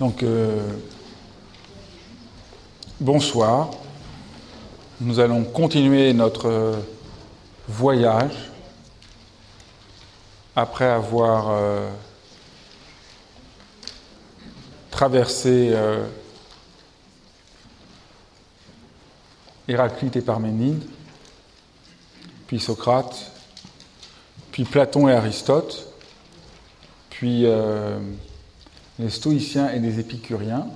Donc, euh, bonsoir. Nous allons continuer notre voyage après avoir euh, traversé euh, Héraclite et Parménide, puis Socrate, puis Platon et Aristote, puis euh, les stoïciens et les épicuriens,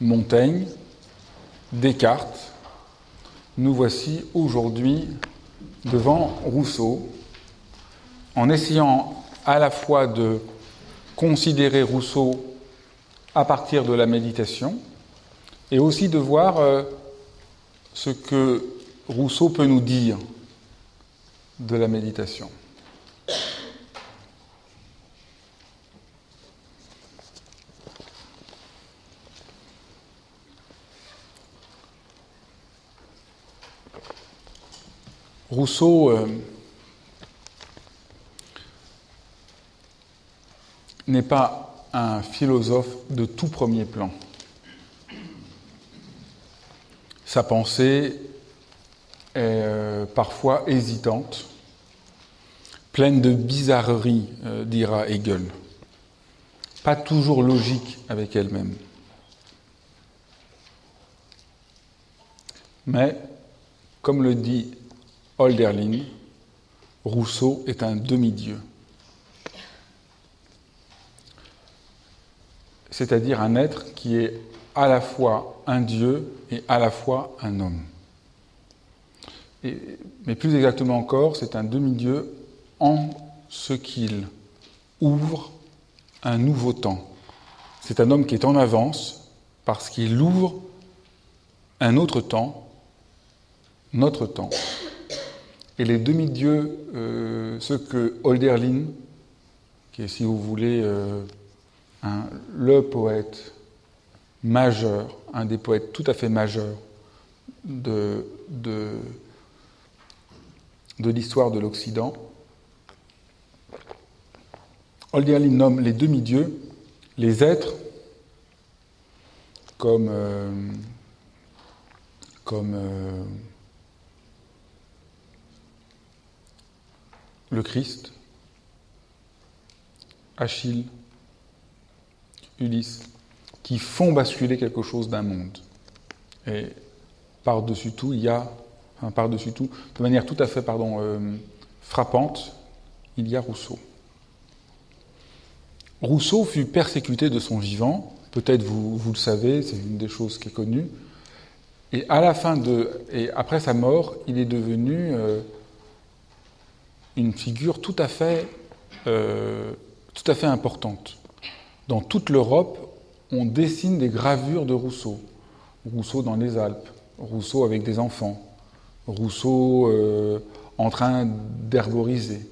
Montaigne, Descartes. Nous voici aujourd'hui devant Rousseau, en essayant à la fois de considérer Rousseau à partir de la méditation, et aussi de voir euh, ce que Rousseau peut nous dire de la méditation. Rousseau euh, n'est pas un philosophe de tout premier plan. Sa pensée est euh, parfois hésitante, pleine de bizarreries, euh, dira Hegel, pas toujours logique avec elle-même. Mais, comme le dit Holderlin, Rousseau est un demi-dieu. C'est-à-dire un être qui est à la fois un dieu et à la fois un homme. mais plus exactement encore, c'est un demi-dieu en ce qu'il ouvre un nouveau temps. C'est un homme qui est en avance parce qu'il ouvre un autre temps, notre temps. Et les demi-dieux, euh, ce que Holderlin, qui est, si vous voulez, euh, le poète majeur, un des poètes tout à fait majeurs de, de, l'histoire de l'Occident, Holderlin nomme les demi-dieux les êtres comme, euh, comme le Christ, Achille, Ulysse, qui font basculer quelque chose d'un monde. Et par-dessus tout, il y a, par-dessus tout, de manière tout à fait pardon, euh, frappante, il y a Rousseau. Rousseau fut persécuté de son vivant, peut-être vous, vous le savez, c'est une des choses qui est connue. Et à la fin de, et après sa mort, il est devenu euh, une figure tout à fait, euh, tout à fait importante. Dans toute l'Europe, on dessine des gravures de Rousseau. Rousseau dans les Alpes, Rousseau avec des enfants, Rousseau euh, en train d'herboriser.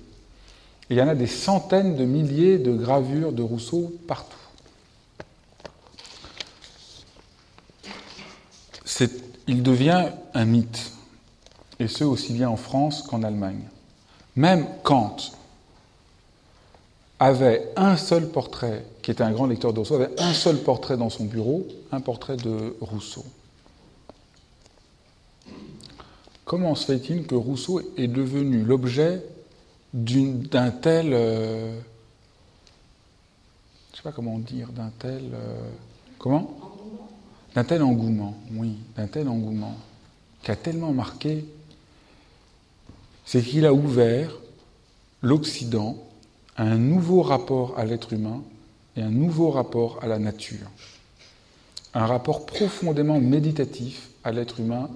il y en a des centaines de milliers de gravures de Rousseau partout. il devient un mythe, et ce aussi bien en France qu'en Allemagne. Même Kant avait un seul portrait, qui était un grand lecteur de Rousseau, avait un seul portrait dans son bureau, un portrait de Rousseau. Comment se fait-il que Rousseau est devenu l'objet d'un tel, euh, je ne sais pas comment dire, d'un tel, euh, comment? D'un tel engouement, oui, d'un tel engouement, qui a tellement marqué c'est qu'il a ouvert l'Occident à un nouveau rapport à l'être humain et un nouveau rapport à la nature. Un rapport profondément méditatif à l'être humain,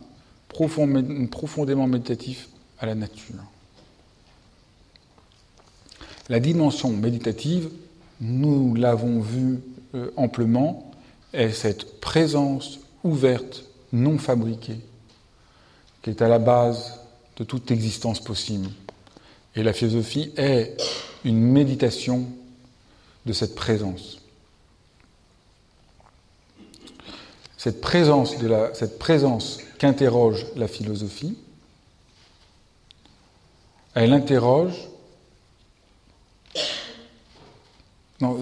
profondément méditatif à la nature. La dimension méditative, nous l'avons vu euh, amplement, est cette présence ouverte, non fabriquée, qui est à la base de toute existence possible. Et la philosophie est une méditation de cette présence. Cette présence, qu'interroge la philosophie, elle interroge. Non,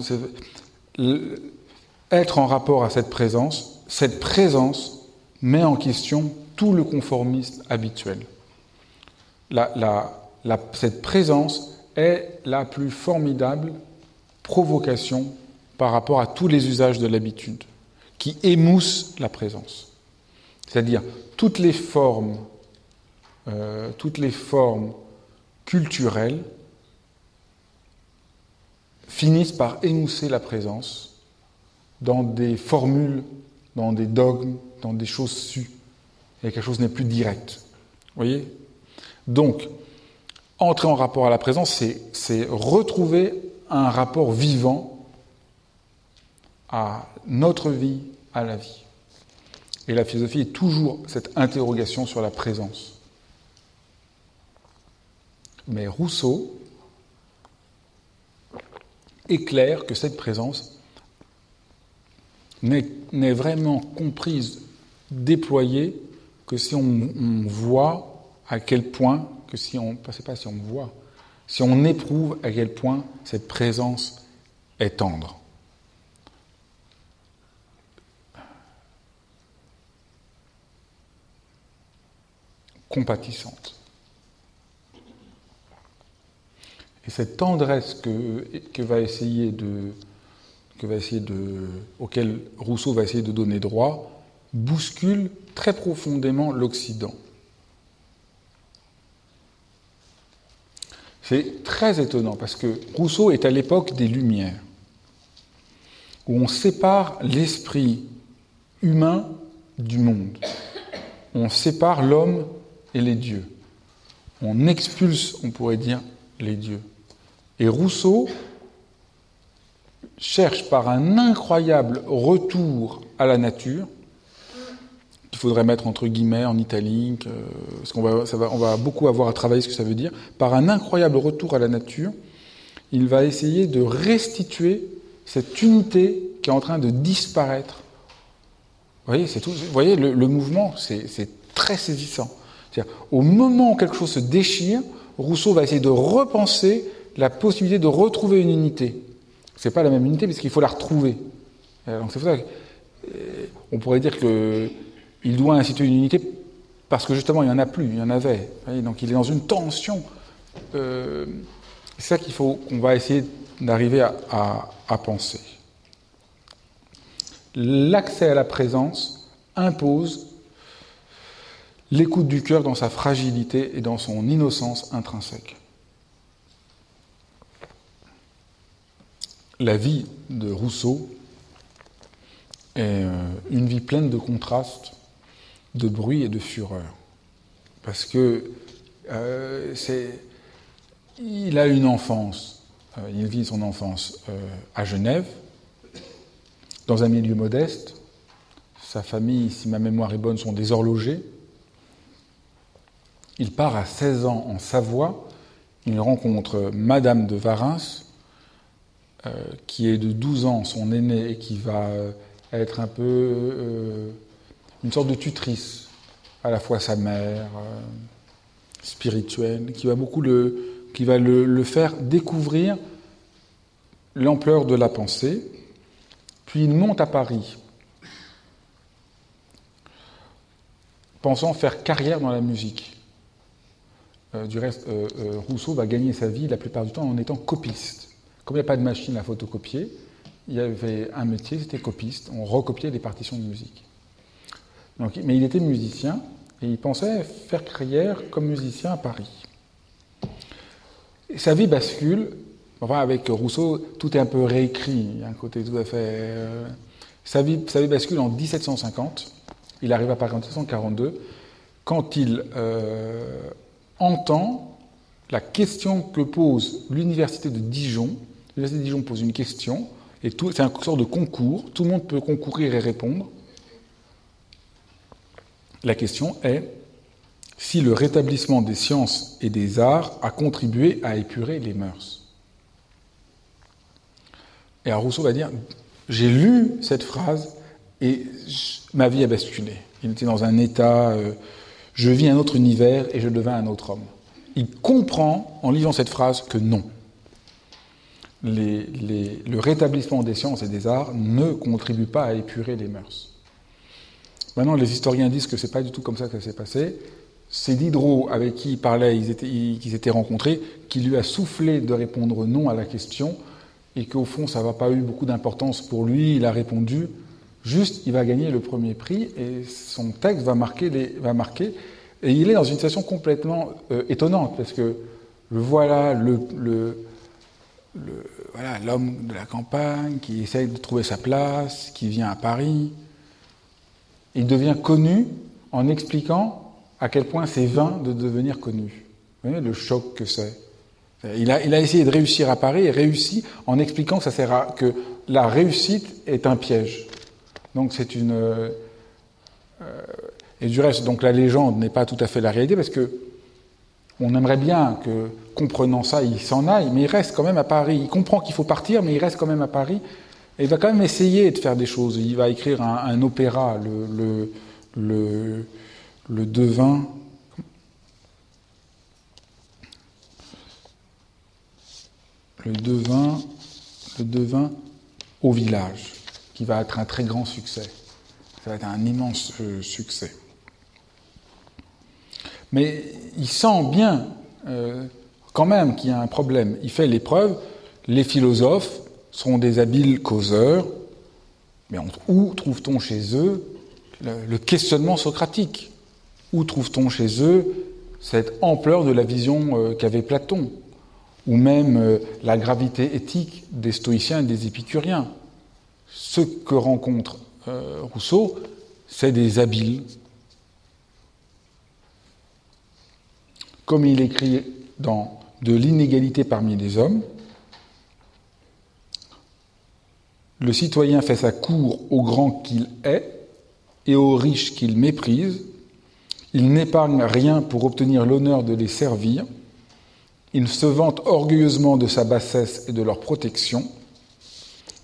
être en rapport à cette présence, cette présence met en question tout le conformisme habituel. Cette présence est la plus formidable provocation par rapport à tous les usages de l'habitude, qui émoussent la présence. C'est-à-dire toutes les formes, euh, toutes les formes culturelles finissent par émousser la présence dans des formules, dans des dogmes, dans des choses sues. Et quelque chose n'est plus direct. Vous voyez? Donc, entrer en rapport à la présence, c'est retrouver un rapport vivant à notre vie, à la vie. Et la philosophie est toujours cette interrogation sur la présence. Mais Rousseau éclaire que cette présence n'est vraiment comprise, déployée, que si on, voit à quel point, que si on, pas si on voit, si on éprouve à quel point cette présence est tendre. compatissante. Et cette tendresse que, auquel Rousseau va essayer de donner droit bouscule très profondément l'Occident. C'est très étonnant parce que Rousseau est à l'époque des Lumières, où on sépare l'esprit humain du monde. On sépare l'homme et les dieux. On expulse, on pourrait dire, les dieux. Et Rousseau cherche par un incroyable retour à la nature, qu'il faudrait mettre entre guillemets en italique, parce qu'on va, on va beaucoup avoir à travailler ce que ça veut dire, par un incroyable retour à la nature, il va essayer de restituer cette unité qui est en train de disparaître. Vous voyez, c'est tout, vous voyez le, mouvement, c'est très saisissant. Au moment où quelque chose se déchire, Rousseau va essayer de repenser la possibilité de retrouver une unité. Ce n'est pas la même unité, parce qu'il faut la retrouver. Donc c'est pour ça qu'on euh, pourrait dire qu'il doit instituer une unité parce que justement il n'y en a plus, il y en avait. Donc il est dans une tension. Euh, c'est ça qu'il faut, qu'on va essayer d'arriver à penser. L'accès à la présence impose l'écoute du cœur dans sa fragilité et dans son innocence intrinsèque. La vie de Rousseau est euh, une vie pleine de contrastes, de bruit et de fureur. Parce que euh, c'est, il a une enfance, euh, il vit son enfance à Genève, dans un milieu modeste. Sa famille, si ma mémoire est bonne, sont déshorlogés. Il part à 16 ans en Savoie, il rencontre Madame de Varins, euh, qui est de 12 ans son aînée et qui va euh, être un peu euh, une sorte de tutrice, à la fois sa mère, spirituelle, qui va beaucoup le, qui va le faire découvrir l'ampleur de la pensée. Puis il monte à Paris, pensant faire carrière dans la musique. Euh, du reste, euh, euh, Rousseau va gagner sa vie la plupart du temps en étant copiste. Comme il n'y a pas de machine à photocopier, il y avait un métier, c'était copiste. On recopiait des partitions de musique. Mais il était musicien et il pensait faire carrière comme musicien à Paris. sa vie bascule. Enfin, avec Rousseau, tout est un peu réécrit. Il y a un côté tout à fait. sa, vie, sa vie bascule en 1750. Il arrive à Paris en 1742, quand il entend la question que pose l'université de Dijon. L'université de Dijon pose une question, et c'est un sort de concours, tout le monde peut concourir et répondre. La question est si le rétablissement des sciences et des arts a contribué à épurer les mœurs. Et Rousseau va dire J'ai lu cette phrase et ma vie a basculé. Il était dans un état. Euh, je vis un autre univers et je deviens un autre homme. Il comprend, en lisant cette phrase, que non. le rétablissement des sciences et des arts ne contribue pas à épurer les mœurs. Maintenant, les historiens disent que c'est pas du tout comme ça que ça s'est passé. C'est Diderot, avec qui il parlait, ils étaient, qu'ils rencontrés, qui lui a soufflé de répondre non à la question, et qu'au fond, ça n'a pas eu beaucoup d'importance pour lui. Il a répondu juste, il va gagner le premier prix, et son texte va marquer, et il est dans une situation complètement euh, étonnante, parce que voilà, voilà, l'homme de la campagne qui essaye de trouver sa place, qui vient à Paris. Il devient connu en expliquant à quel point c'est vain de devenir connu. Vous voyez le choc que c'est. Il a, essayé de réussir à Paris et réussit en expliquant que, ça sert à, que la réussite est un piège. Donc c'est une. Euh, et du reste, donc la légende n'est pas tout à fait la réalité parce que on aimerait bien que, comprenant ça, il s'en aille, mais il reste quand même à Paris. Il comprend qu'il faut partir, mais il reste quand même à Paris. Et il va quand même essayer de faire des choses. Il va écrire un, opéra, le, devin. Le devin, le devin au village, qui va être un très grand succès. Ça va être un immense euh, succès. Mais il sent bien euh, quand même qu'il y a un problème. Il fait l'épreuve. Les philosophes sont des habiles causeurs, mais où trouve-t-on chez eux le, questionnement socratique? Où trouve-t-on chez eux cette ampleur de la vision euh, qu'avait Platon? Ou même euh, la gravité éthique des stoïciens et des épicuriens? Ce que rencontre Rousseau, c'est des habiles. Comme il écrit dans De l'inégalité parmi les hommes, le citoyen fait sa cour au grand qu'il est et aux riches qu'il méprise. Il n'épargne rien pour obtenir l'honneur de les servir. Il se vante orgueilleusement de sa bassesse et de leur protection.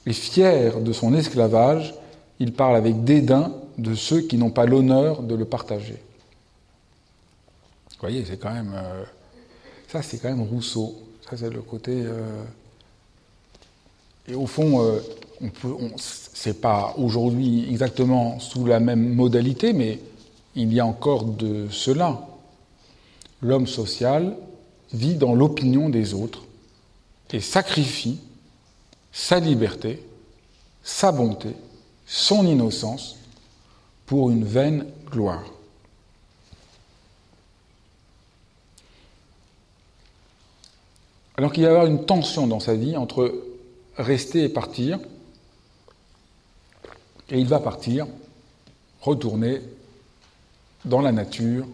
Et fier de son esclavage, il parle avec dédain de ceux qui n'ont pas l'honneur de le partager. Vous voyez, c'est quand même. Euh, ça, c'est quand même Rousseau. Ça, c'est le côté. Euh, et au fond, euh, on peut. c'est pas aujourd'hui exactement sous la même modalité, mais il y a encore de cela. L'homme social vit dans l'opinion des autres et sacrifie sa liberté, sa bonté, son innocence pour une vaine gloire. Alors qu'il va y avoir une tension dans sa vie entre rester et partir, et il va partir, retourner dans la nature,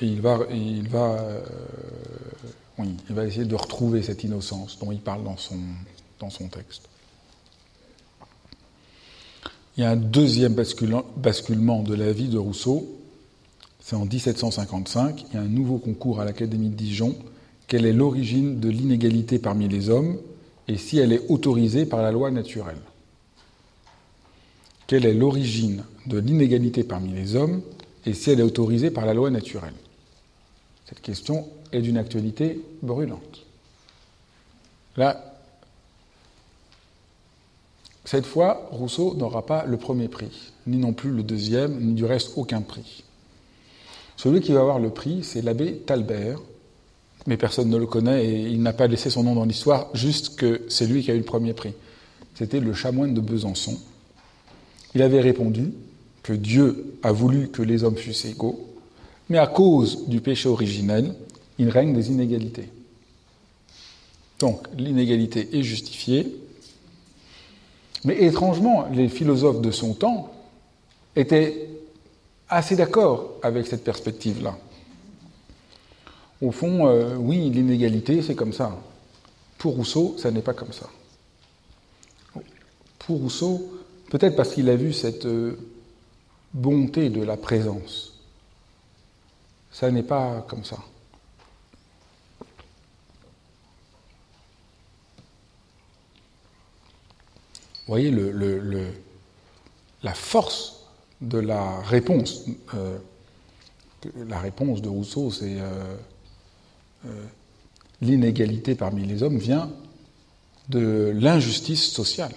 et euh, il va essayer de retrouver cette innocence dont il parle dans son, dans son texte. Il y a un deuxième basculement de la vie de Rousseau, c'est en 1755, il y a un nouveau concours à l'Académie de Dijon. Quelle est l'origine de l'inégalité parmi les hommes? Et si elle est autorisée par la loi naturelle? Quelle est l'origine de l'inégalité parmi les hommes et si elle est autorisée par la loi naturelle? Cette question est d'une actualité brûlante. Là, cette fois, Rousseau n'aura pas le premier prix, ni non plus le deuxième, ni du reste aucun prix. Celui qui va avoir le prix, c'est l'abbé Talbert, mais personne ne le connaît et il n'a pas laissé son nom dans l'histoire, juste que c'est lui qui a eu le premier prix. C'était le chamoine de Besançon. Il avait répondu que Dieu a voulu que les hommes fussent égaux, mais à cause du péché originel, il règne des inégalités. Donc l'inégalité est justifiée, mais étrangement, les philosophes de son temps étaient assez d'accord avec cette perspective-là. Au fond, euh, oui, l'inégalité, c'est comme ça. Pour Rousseau, ça n'est pas comme ça. Pour Rousseau, peut-être parce qu'il a vu cette euh, bonté de la présence, ça n'est pas comme ça. Vous voyez la force de la réponse. Euh, la réponse de Rousseau, c'est euh, l'inégalité parmi les hommes vient de l'injustice sociale.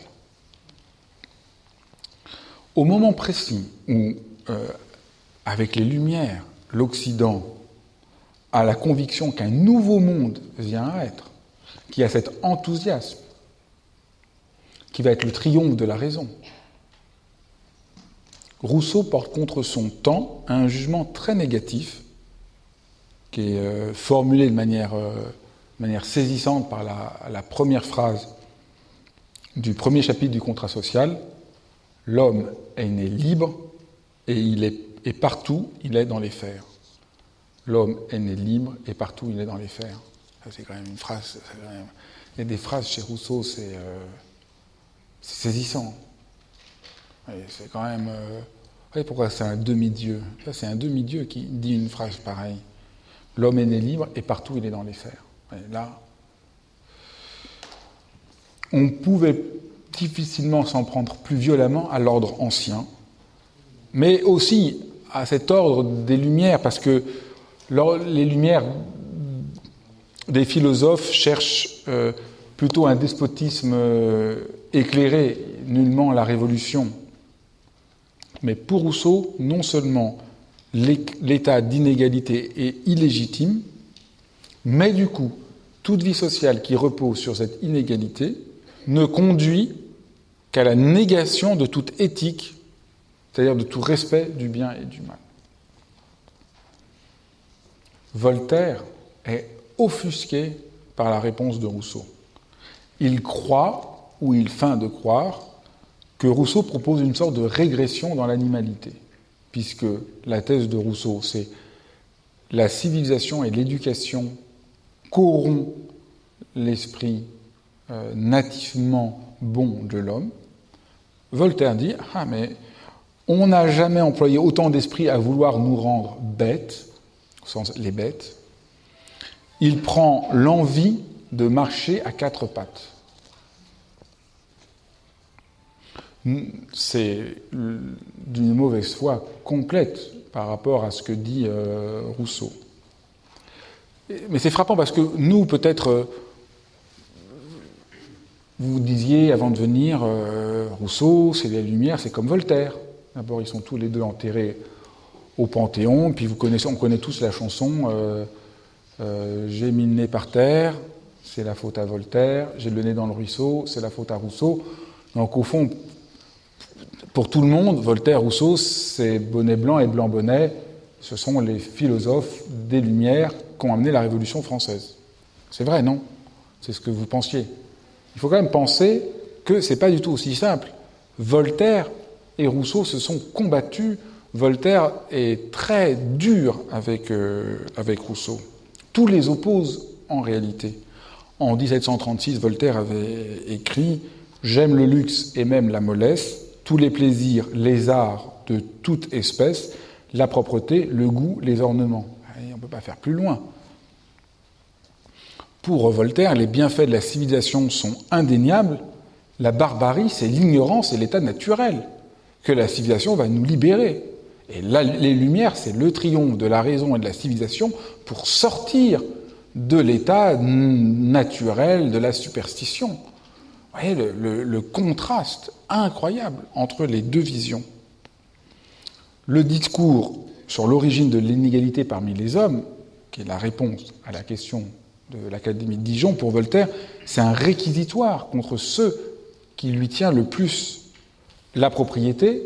Au moment précis où, euh, avec les Lumières, l'Occident a la conviction qu'un nouveau monde vient à être, qui a cet enthousiasme, qui va être le triomphe de la raison, Rousseau porte contre son temps un jugement très négatif, qui est euh, formulé de euh, manière, saisissante par la, première phrase du premier chapitre du contrat social. L'homme est né libre et, et partout il est dans les fers. L'homme est né libre et partout il est dans les fers. C'est quand même une phrase. Il y a des phrases chez Rousseau, c'est euh, saisissant. C'est quand même. Euh... Vous pourquoi c'est un demi-dieu? C'est un demi-dieu qui dit une phrase pareille. L'homme est né libre et partout il est dans les fers. là, on pouvait difficilement s'en prendre plus violemment à l'ordre ancien, mais aussi à cet ordre des Lumières, parce que les Lumières des philosophes cherchent euh, plutôt un despotisme euh, éclairé, nullement la révolution. Mais pour Rousseau, non seulement l'état d'inégalité est illégitime, mais du coup, toute vie sociale qui repose sur cette inégalité ne conduit qu'à la négation de toute éthique, c'est-à-dire de tout respect du bien et du mal. Voltaire est offusqué par la réponse de Rousseau. Il croit, ou il feint de croire, que Rousseau propose une sorte de régression dans l'animalité, puisque la thèse de Rousseau, c'est la civilisation et l'éducation corrompt l'esprit euh, nativement bon de l'homme. Voltaire dit Ah, mais on n'a jamais employé autant d'esprit à vouloir nous rendre bêtes, au sens les bêtes. Il prend l'envie de marcher à quatre pattes. c'est d'une mauvaise foi complète par rapport à ce que dit euh, Rousseau. Mais c'est frappant parce que nous, peut-être, euh, vous disiez avant de venir, euh, Rousseau, c'est les Lumières, c'est comme Voltaire. D'abord, ils sont tous les deux enterrés au Panthéon, puis vous connaissez, on connaît tous la chanson J'ai mis le nez par terre, c'est la faute à Voltaire, j'ai le nez dans le ruisseau, c'est la faute à Rousseau. Donc au fond, pour tout le monde, Voltaire, Rousseau, c'est bonnet blanc et blanc bonnet. Ce sont les philosophes des Lumières qui ont amené la Révolution française. C'est vrai, non? C'est ce que vous pensiez. Il faut quand même penser que ce n'est pas du tout aussi simple. Voltaire et Rousseau se sont combattus. Voltaire est très dur avec, euh, avec Rousseau. Tous les opposent en réalité. En 1736, Voltaire avait écrit J'aime le luxe et même la mollesse, tous les plaisirs, les arts de toute espèce, la propreté, le goût, les ornements. on ne peut pas faire plus loin. Pour Voltaire, les bienfaits de la civilisation sont indéniables. La barbarie, c'est l'ignorance et l'état naturel, que la civilisation va nous libérer. Et les Lumières, c'est le triomphe de la raison et de la civilisation pour sortir de l'état naturel de la superstition voyez le, contraste incroyable entre les deux visions. Le discours sur l'origine de l'inégalité parmi les hommes, qui est la réponse à la question de l'Académie de Dijon pour Voltaire, c'est un réquisitoire contre ceux qui lui tient le plus la propriété,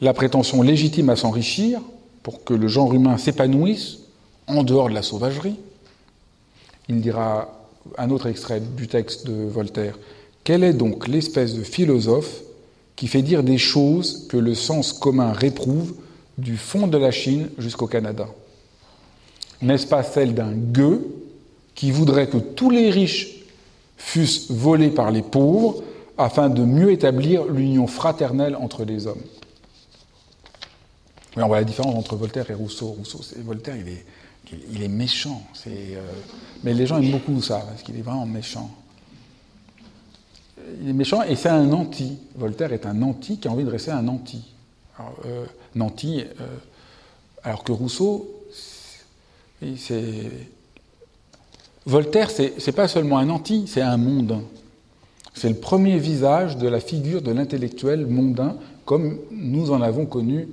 la prétention légitime à s'enrichir pour que le genre humain s'épanouisse en dehors de la sauvagerie. Il dira un autre extrait du texte de Voltaire. Quelle est donc l'espèce de philosophe qui fait dire des choses que le sens commun réprouve du fond de la Chine jusqu'au Canada? N'est-ce pas celle d'un gueux qui voudrait que tous les riches fussent volés par les pauvres afin de mieux établir l'union fraternelle entre les hommes? On voit la différence entre Voltaire et Rousseau. Rousseau, Voltaire, il est, méchant. Euh, mais les gens aiment beaucoup ça, parce qu'il est vraiment méchant. Il est méchant et c'est un anti. Voltaire est un anti qui a envie de rester un anti. Alors, euh, anti, euh, alors que Rousseau, Voltaire, c'est pas seulement un anti, c'est un mondain. C'est le premier visage de la figure de l'intellectuel mondain, comme nous en avons connu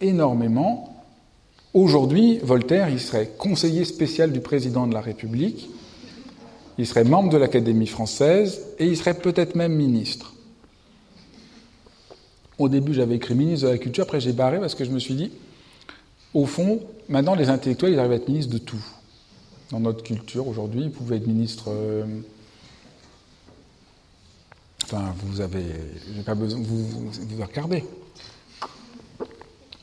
énormément. Aujourd'hui, Voltaire, il serait conseiller spécial du président de la République, il serait membre de l'Académie française et il serait peut-être même ministre. Au début, j'avais écrit ministre de la Culture, après j'ai barré parce que je me suis dit, au fond, maintenant les intellectuels, ils arrivent à être ministres de tout. Dans notre culture, aujourd'hui, ils pouvaient être ministres. Euh, enfin, vous avez. pas besoin. Vous, vous, regardez.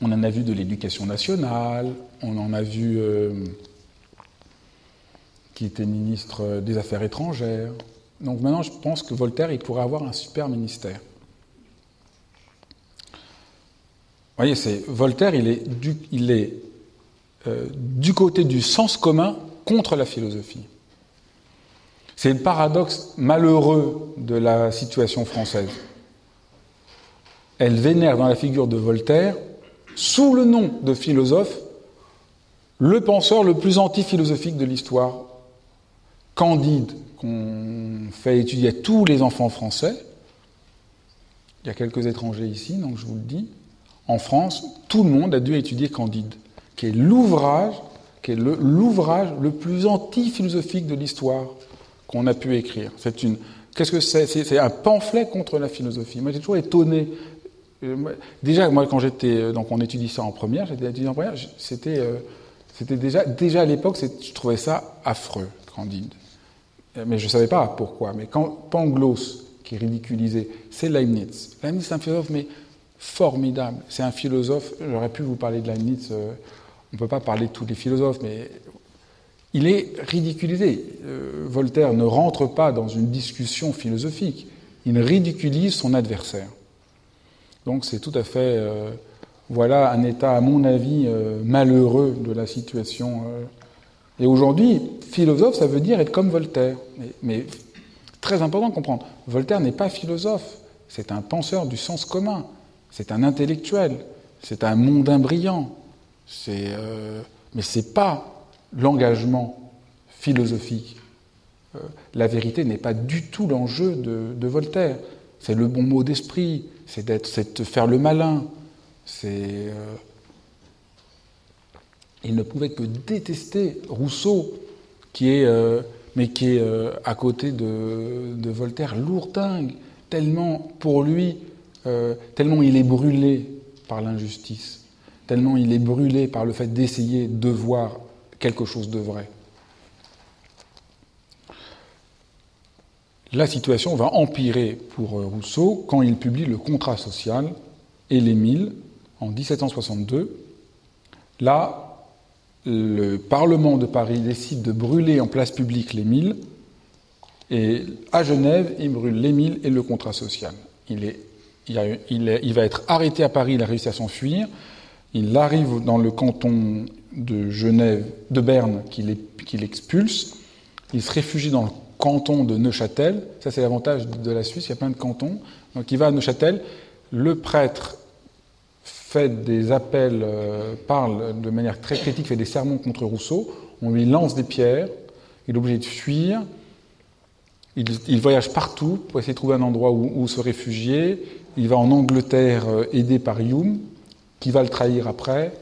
On en a vu de l'éducation nationale, on en a vu. Euh, qui était ministre des Affaires étrangères. Donc maintenant, je pense que Voltaire, il pourrait avoir un super ministère. Vous voyez, c'est Voltaire, il est, euh, du côté du sens commun contre la philosophie. C'est le paradoxe malheureux de la situation française. Elle vénère dans la figure de Voltaire, sous le nom de philosophe, le penseur le plus anti-philosophique de l'histoire Candide, qu'on fait étudier à tous les enfants français. Il y a quelques étrangers ici, donc je vous le dis. En France, tout le monde a dû étudier Candide, qui est l'ouvrage, qui est l'ouvrage le, plus anti-philosophique de l'histoire qu'on a pu écrire. C'est une, qu'est-ce que c'est? C'est un pamphlet contre la philosophie. Moi, j'ai toujours étonné. Euh, déjà, moi, quand j'étais, euh, donc, on étudie ça en première, j'étais étudiant en première, c'était, euh, c'était déjà, déjà à l'époque, je trouvais ça affreux, Candide. Mais je ne savais pas pourquoi. Mais quand Pangloss, qui est ridiculisé, c'est Leibniz. Leibniz, c'est un philosophe, mais formidable. C'est un philosophe, j'aurais pu vous parler de Leibniz, euh, on ne peut pas parler de tous les philosophes, mais il est ridiculisé. Euh, Voltaire ne rentre pas dans une discussion philosophique, il ridiculise son adversaire. Donc c'est tout à fait, voilà un état, à mon avis, malheureux de la situation et aujourd'hui, philosophe, ça veut dire être comme Voltaire. Mais, très important de comprendre, Voltaire n'est pas philosophe, c'est un penseur du sens commun, c'est un intellectuel, c'est un mondain brillant. Euh, mais ce n'est pas l'engagement philosophique. Euh, la vérité n'est pas du tout l'enjeu de, Voltaire. C'est le bon mot d'esprit, c'est de faire le malin, euh, il ne pouvait que détester Rousseau, qui est, mais qui est à côté de, Voltaire lourdingue, tellement pour lui, euh, tellement il est brûlé par l'injustice, tellement il est brûlé par le fait d'essayer de voir quelque chose de vrai. La situation va empirer pour Rousseau quand il publie le Contrat social et l'Émile en 1762. Là, le Parlement de Paris décide de brûler en place publique les milles, et à Genève, il brûle les et le contrat social. Il, est, il, va être arrêté à Paris, il a réussi à s'enfuir. Il arrive dans le canton de Genève, de Berne, qu'il expulse. Il se réfugie dans le canton de Neuchâtel. Ça, c'est l'avantage de la Suisse, il y a plein de cantons. Donc il va à Neuchâtel. Le prêtre fait des appels, euh, parle de manière très critique, fait des sermons contre Rousseau, on lui lance des pierres, il est obligé de fuir, il, voyage partout pour essayer de trouver un endroit où, se réfugier, il va en Angleterre euh, aidé par Hume, qui va le trahir après,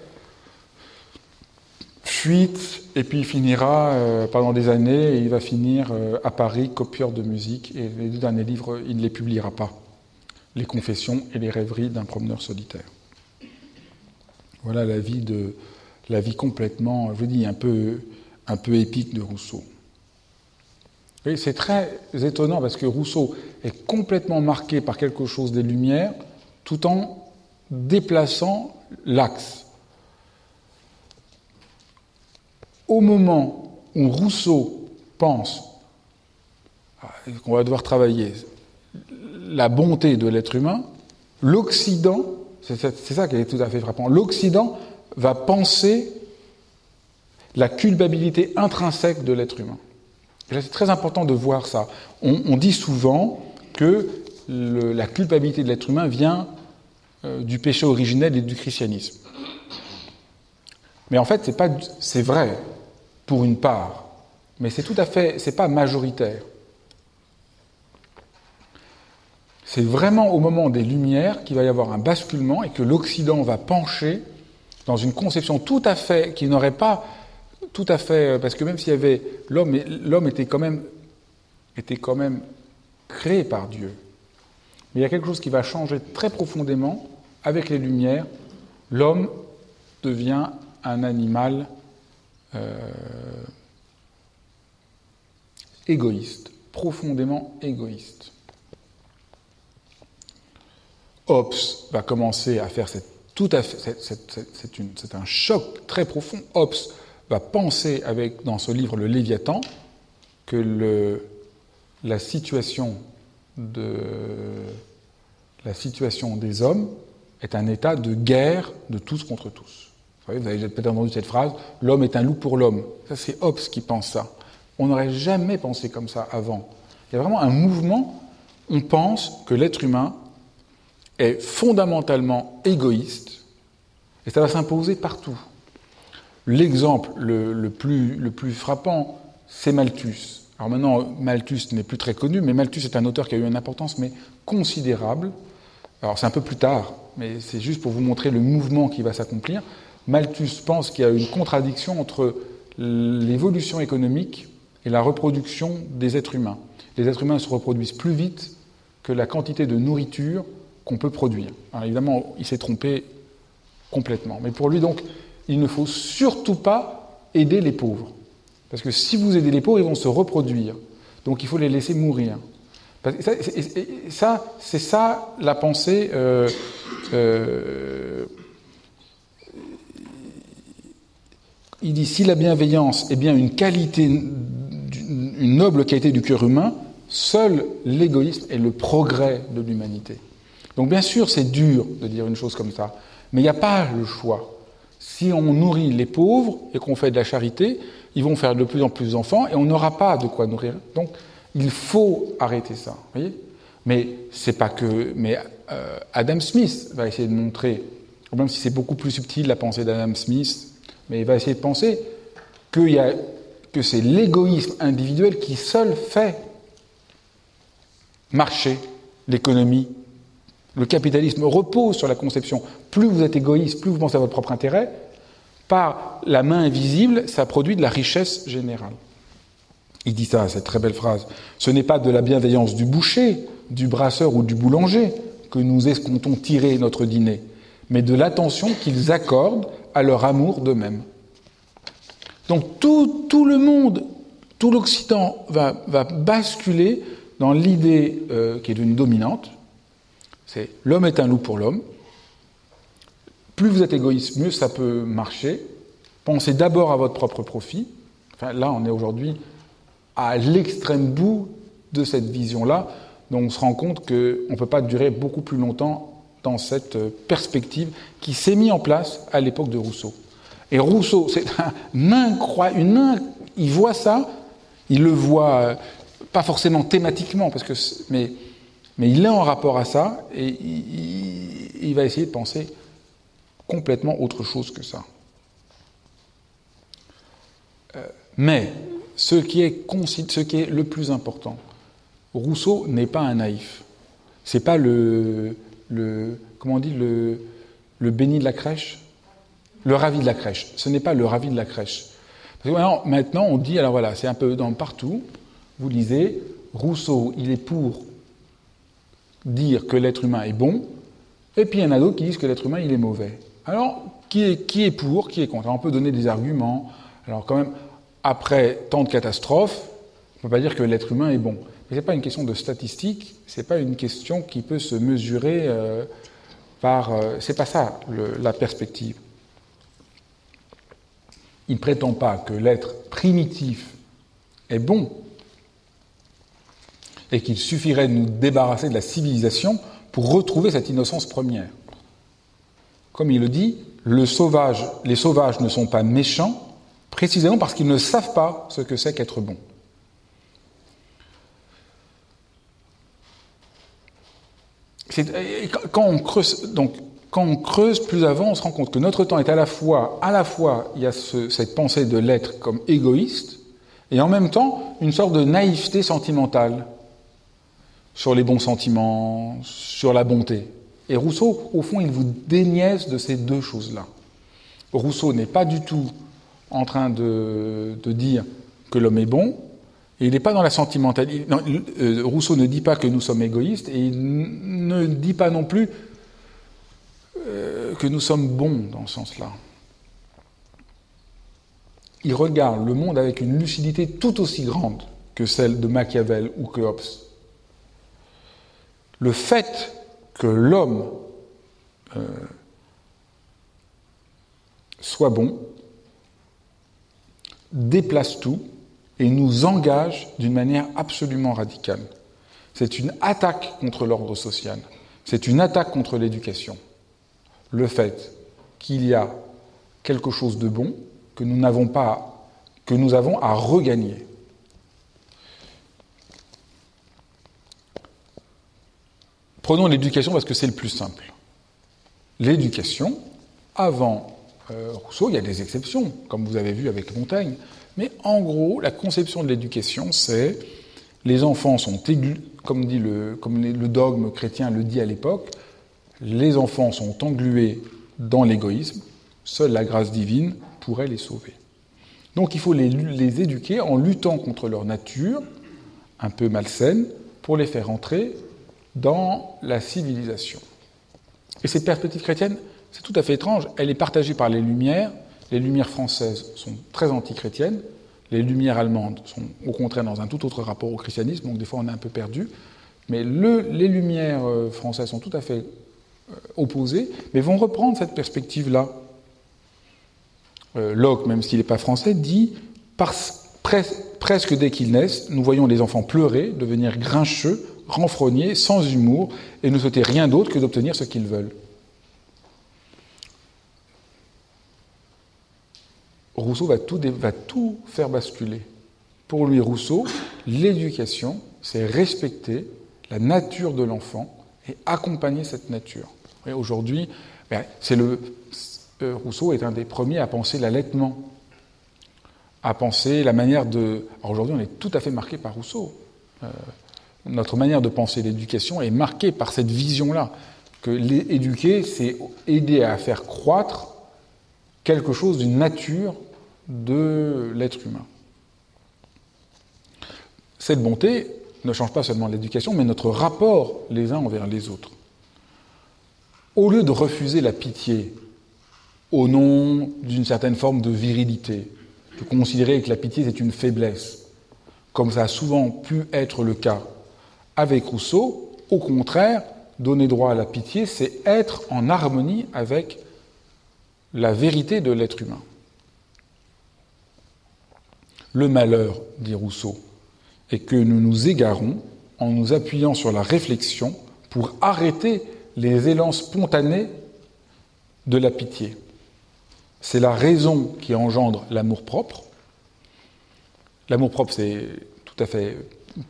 fuite, et puis il finira euh, pendant des années, et il va finir à Paris, copieur de musique, et les deux derniers livres, il ne les publiera pas. Les confessions et les rêveries d'un promeneur solitaire. Voilà la vie, de, la vie complètement, je vous dis, un peu, un peu épique de Rousseau. C'est très étonnant parce que Rousseau est complètement marqué par quelque chose des Lumières tout en déplaçant l'axe. Au moment où Rousseau pense qu'on va devoir travailler la bonté de l'être humain, l'Occident c'est ça qui est tout à fait frappant. L'Occident va penser la culpabilité intrinsèque de l'être humain. C'est très important de voir ça. On, dit souvent que la culpabilité de l'être humain vient euh, du péché originel et du christianisme. Mais en fait, c'est vrai pour une part. mais c'est tout à fait, c'est pas majoritaire. C'est vraiment au moment des Lumières qu'il va y avoir un basculement et que l'Occident va pencher dans une conception tout à fait qui n'aurait pas tout à fait parce que même s'il y avait l'homme, l'homme était quand même était créé par Dieu. Mais il y a quelque chose qui va changer très profondément avec les Lumières. L'homme devient un animal euh, égoïste, profondément égoïste. Hobbes va commencer à faire cette, tout à fait, c'est un choc très profond. Hobbes va penser avec, dans ce livre Le Léviathan que la situation des hommes est un état de guerre de tous contre tous. Vous, vous avez peut-être entendu cette phrase l'homme est un loup pour l'homme. Ça, c'est Hobbes qui pense ça. On n'aurait jamais pensé comme ça avant. Il y a vraiment un mouvement. On pense que l'être humain est fondamentalement égoïste et ça va s'imposer partout. L'exemple le, plus, le plus frappant, c'est Malthus. Alors maintenant, Malthus n'est plus très connu, mais Malthus est un auteur qui a eu une importance mais considérable. Alors c'est un peu plus tard, mais c'est juste pour vous montrer le mouvement qui va s'accomplir. Malthus pense qu'il y a une contradiction entre l'évolution économique et la reproduction des êtres humains. Les êtres humains se reproduisent plus vite que la quantité de nourriture qu'on peut produire. Alors évidemment, il s'est trompé complètement. Mais pour lui, donc, il ne faut surtout pas aider les pauvres. Parce que si vous aidez les pauvres, ils vont se reproduire. Donc il faut les laisser mourir. C'est ça la pensée. Euh, euh, il dit si la bienveillance est bien une qualité, une noble qualité du cœur humain, seul l'égoïsme est le progrès de l'humanité. Donc bien sûr, c'est dur de dire une chose comme ça, mais il n'y a pas le choix. Si on nourrit les pauvres et qu'on fait de la charité, ils vont faire de plus en plus d'enfants et on n'aura pas de quoi nourrir. Donc il faut arrêter ça. Voyez mais c'est pas que. Mais euh, Adam Smith va essayer de montrer, même si c'est beaucoup plus subtil la pensée d'Adam Smith, mais il va essayer de penser que, que c'est l'égoïsme individuel qui seul fait marcher l'économie. Le capitalisme repose sur la conception. Plus vous êtes égoïste, plus vous pensez à votre propre intérêt, par la main invisible, ça produit de la richesse générale. Il dit ça, cette très belle phrase. Ce n'est pas de la bienveillance du boucher, du brasseur ou du boulanger que nous escomptons tirer notre dîner, mais de l'attention qu'ils accordent à leur amour d'eux-mêmes. Donc tout, le monde, tout l'Occident va, va, basculer dans l'idée euh, qui est devenue dominante, c'est l'homme est un loup pour l'homme. Plus vous êtes égoïste, mieux ça peut marcher. Pensez d'abord à votre propre profit. Là, on est aujourd'hui à l'extrême bout de cette vision-là. Donc on se rend compte qu'on ne peut pas durer beaucoup plus longtemps dans cette perspective qui s'est mise en place à l'époque de Rousseau. Et Rousseau, c'est un incroyable, il voit ça, il le voit euh, pas forcément thématiquement, parce que, mais, mais il est en rapport à ça et il, va essayer de penser complètement autre chose que ça. Euh, mais ce qui, est, le plus important, Rousseau n'est pas un naïf. C'est pas le, comment on dit, le, béni de la crèche, le ravi de la crèche. Ce n'est pas le ravi de la crèche. Maintenant, on dit, alors voilà, c'est un peu dans partout. Vous lisez, Rousseau, il est pour dire que l'être humain est bon, et puis il y en a d'autres qui disent que l'être humain, il est mauvais. Alors, qui est, qui est pour, qui est contre? On peut donner des arguments. Alors quand même, après tant de catastrophes, on ne peut pas dire que l'être humain est bon. Mais ce n'est pas une question de statistique, ce n'est pas une question qui peut se mesurer euh, par... Euh, c'est pas ça la perspective. Il ne prétend pas que l'être primitif est bon et qu'il suffirait de nous débarrasser de la civilisation pour retrouver cette innocence première. Comme il le dit, les sauvages ne sont pas méchants, précisément parce qu'ils ne savent pas ce que c'est qu'être bon. Quand on, creuse, donc, quand on creuse plus avant, on se rend compte que notre temps est à la fois, à la fois, il y a cette pensée de l'être comme égoïste, et en même temps une sorte de naïveté sentimentale sur les bons sentiments, sur la bonté. Et Rousseau, au fond, il vous déniaise de ces deux choses-là. Rousseau n'est pas du tout en train de, dire que l'homme est bon, et il n'est pas dans la sentimentalité. Euh, Rousseau ne dit pas que nous sommes égoïstes, et il ne dit pas non plus euh, que nous sommes bons dans ce sens-là. Il regarde le monde avec une lucidité tout aussi grande que celle de Machiavel ou que Hobbes. Le fait que l'homme euh, soit bon déplace tout et nous engage d'une manière absolument radicale. C'est une attaque contre l'ordre social, c'est une attaque contre l'éducation. Le fait qu'il y a quelque chose de bon que nous n'avons pas, que nous avons à regagner. Prenons l'éducation parce que c'est le plus simple. L'éducation, avant euh, Rousseau, il y a des exceptions, comme vous avez vu avec Montaigne, mais en gros, la conception de l'éducation, c'est les enfants sont comme, dit le, comme le dogme chrétien le dit à l'époque, les enfants sont englués dans l'égoïsme, seule la grâce divine pourrait les sauver. Donc il faut les, les éduquer en luttant contre leur nature, un peu malsaine, pour les faire entrer dans la civilisation. Et cette perspective chrétienne, c'est tout à fait étrange, elle est partagée par les Lumières. Les Lumières françaises sont très antichrétiennes, les Lumières allemandes sont au contraire dans un tout autre rapport au christianisme, donc des fois on est un peu perdu. Mais les Lumières euh, françaises sont tout à fait euh, opposées, mais vont reprendre cette perspective-là. Euh, Locke, même s'il n'est pas français, dit presque dès qu'ils naissent, nous voyons les enfants pleurer, devenir grincheux, renfrogner, sans humour, et ne souhaiter rien d'autre que d'obtenir ce qu'ils veulent. Rousseau va tout, faire basculer. Pour lui, Rousseau, l'éducation, c'est respecter la nature de l'enfant et accompagner cette nature. Aujourd'hui, ben, c'est le, euh, Rousseau est un des premiers à penser l'allaitement, à penser la manière de. Aujourd'hui, on est tout à fait marqué par Rousseau. Euh, notre manière de penser l'éducation est marquée par cette vision-là, que l'éduquer, c'est aider à faire croître quelque chose d'une nature de l'être humain. Cette bonté ne change pas seulement l'éducation, mais notre rapport les uns envers les autres. Au lieu de refuser la pitié au nom d'une certaine forme de virilité, de considérer que la pitié c'est une faiblesse, comme ça a souvent pu être le cas avec Rousseau, au contraire, donner droit à la pitié, c'est être en harmonie avec la vérité de l'être humain. Le malheur, dit Rousseau, est que nous nous égarons en nous appuyant sur la réflexion pour arrêter les élans spontanés de la pitié. C'est la raison qui engendre l'amour-propre. L'amour-propre, c'est tout à fait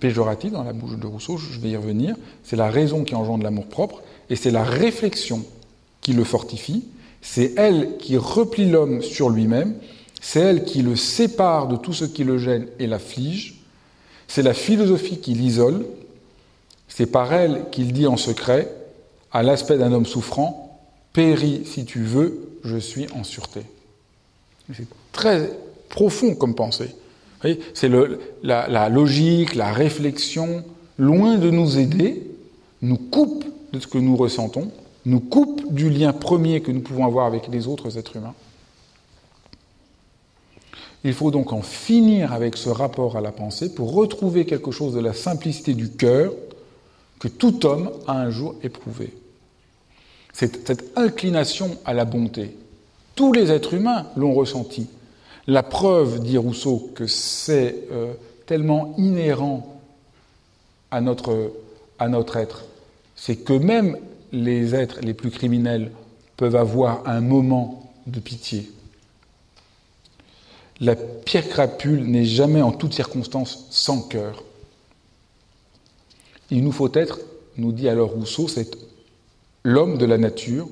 péjoratif dans la bouche de Rousseau, je vais y revenir. C'est la raison qui engendre l'amour-propre, et c'est la réflexion qui le fortifie. C'est elle qui replie l'homme sur lui-même, c'est elle qui le sépare de tout ce qui le gêne et l'afflige. C'est la philosophie qui l'isole. C'est par elle qu'il dit en secret, à l'aspect d'un homme souffrant, Péris si tu veux, je suis en sûreté. C'est très profond comme pensée. C'est la, logique, la réflexion, loin de nous aider, nous coupe de ce que nous ressentons, nous coupe du lien premier que nous pouvons avoir avec les autres êtres humains. Il faut donc en finir avec ce rapport à la pensée pour retrouver quelque chose de la simplicité du cœur que tout homme a un jour éprouvé. Cette inclination à la bonté. Tous les êtres humains l'ont ressenti. La preuve, dit Rousseau, que c'est euh, tellement inhérent à notre, à notre être, c'est que même les êtres les plus criminels peuvent avoir un moment de pitié. La pierre crapule n'est jamais en toutes circonstances sans cœur. Il nous faut être, nous dit alors Rousseau, c'est l'homme de la nature,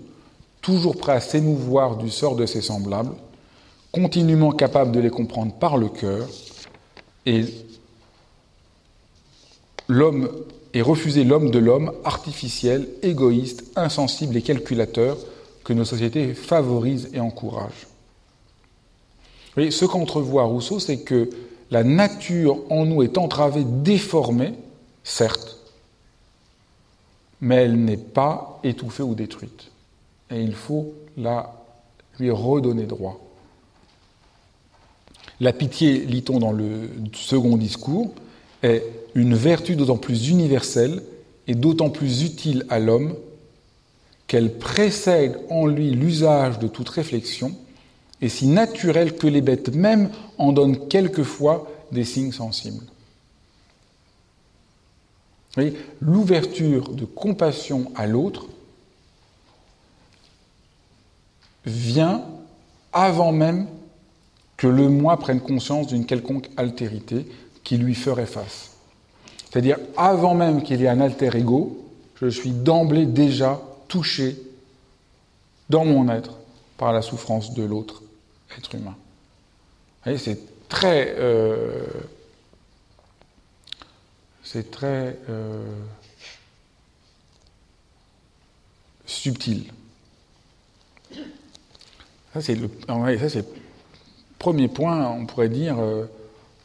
toujours prêt à s'émouvoir du sort de ses semblables, continuellement capable de les comprendre par le cœur, et l'homme et refuser l'homme de l'homme artificiel, égoïste, insensible et calculateur que nos sociétés favorisent et encouragent. Ce qu'entrevoit Rousseau, c'est que la nature en nous est entravée, déformée, certes, mais elle n'est pas étouffée ou détruite. Et il faut la lui redonner droit. La pitié, lit-on dans le second discours, est une vertu d'autant plus universelle et d'autant plus utile à l'homme qu'elle précède en lui l'usage de toute réflexion et si naturelle que les bêtes même en donnent quelquefois des signes sensibles. L'ouverture de compassion à l'autre vient avant même que le moi prenne conscience d'une quelconque altérité qui lui ferait face. C'est-à-dire, avant même qu'il y ait un alter ego, je suis d'emblée déjà touché dans mon être par la souffrance de l'autre être humain. Vous voyez, c'est très. Euh, c'est très euh, subtil. Ça, c'est le, ça, c'est premier point, on pourrait dire. Euh,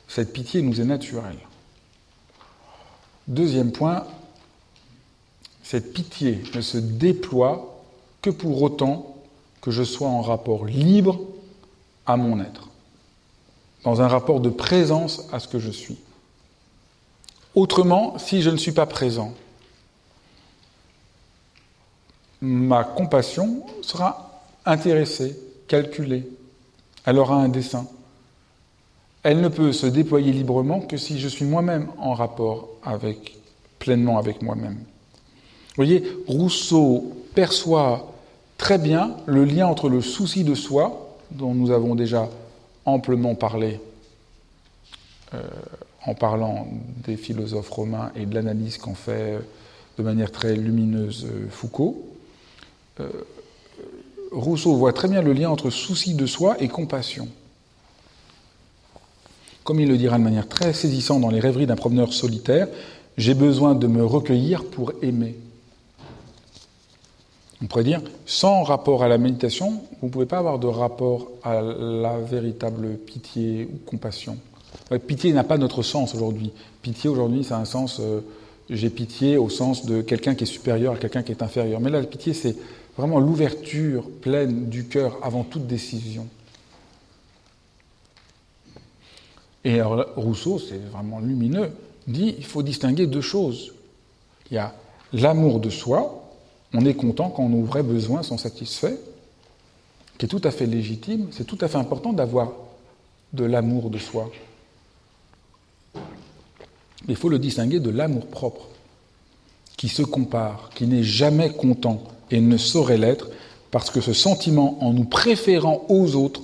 cette pitié nous est naturelle. Deuxième point, cette pitié ne se déploie que pour autant que je sois en rapport libre à mon être, dans un rapport de présence à ce que je suis. Autrement, si je ne suis pas présent, ma compassion sera intéressée, calculée, elle aura un dessin elle ne peut se déployer librement que si je suis moi-même en rapport avec, pleinement avec moi-même. Vous voyez, Rousseau perçoit très bien le lien entre le souci de soi, dont nous avons déjà amplement parlé euh, en parlant des philosophes romains et de l'analyse qu'en fait de manière très lumineuse euh, Foucault. Euh, Rousseau voit très bien le lien entre souci de soi et compassion. Comme il le dira de manière très saisissante dans les rêveries d'un promeneur solitaire, j'ai besoin de me recueillir pour aimer. On pourrait dire, sans rapport à la méditation, vous ne pouvez pas avoir de rapport à la véritable pitié ou compassion. Pitié n'a pas notre sens aujourd'hui. Pitié aujourd'hui, ça a un sens, euh, j'ai pitié au sens de quelqu'un qui est supérieur à quelqu'un qui est inférieur. Mais là, la pitié, c'est vraiment l'ouverture pleine du cœur avant toute décision. Et Rousseau, c'est vraiment lumineux, dit il faut distinguer deux choses. Il y a l'amour de soi, on est content quand nos vrais besoins sont satisfaits, qui est tout à fait légitime, c'est tout à fait important d'avoir de l'amour de soi. Il faut le distinguer de l'amour propre, qui se compare, qui n'est jamais content et ne saurait l'être, parce que ce sentiment, en nous préférant aux autres,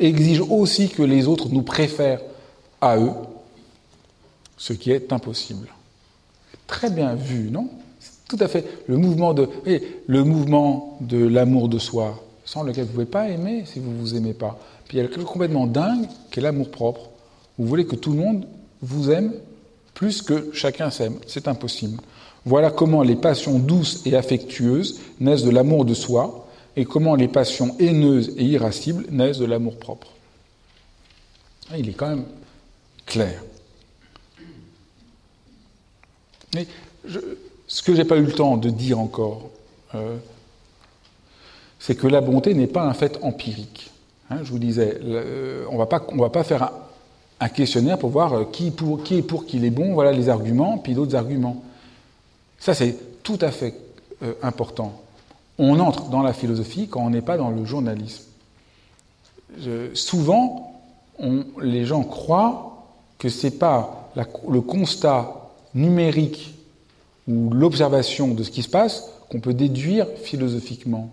exige aussi que les autres nous préfèrent à eux, ce qui est impossible. Très bien vu, non? Tout à fait. Le mouvement de, le mouvement de l'amour de soi, sans lequel vous ne pouvez pas aimer si vous ne vous aimez pas. Puis il y a quelque chose complètement dingue qui est l'amour propre. Vous voulez que tout le monde vous aime plus que chacun s'aime. C'est impossible. Voilà comment les passions douces et affectueuses naissent de l'amour de soi et comment les passions haineuses et irascibles naissent de l'amour propre. Ah, il est quand même clair. Mais ce que je n'ai pas eu le temps de dire encore, euh, c'est que la bonté n'est pas un fait empirique. Hein, je vous disais, on ne va pas faire un, questionnaire pour voir euh, qui, pour, qui est pour qui est bon, voilà les arguments, puis d'autres arguments. Ça, c'est tout à fait euh, important. On entre dans la philosophie quand on n'est pas dans le journalisme. souvent, les gens croient que ce n'est pas le constat numérique ou l'observation de ce qui se passe qu'on peut déduire philosophiquement.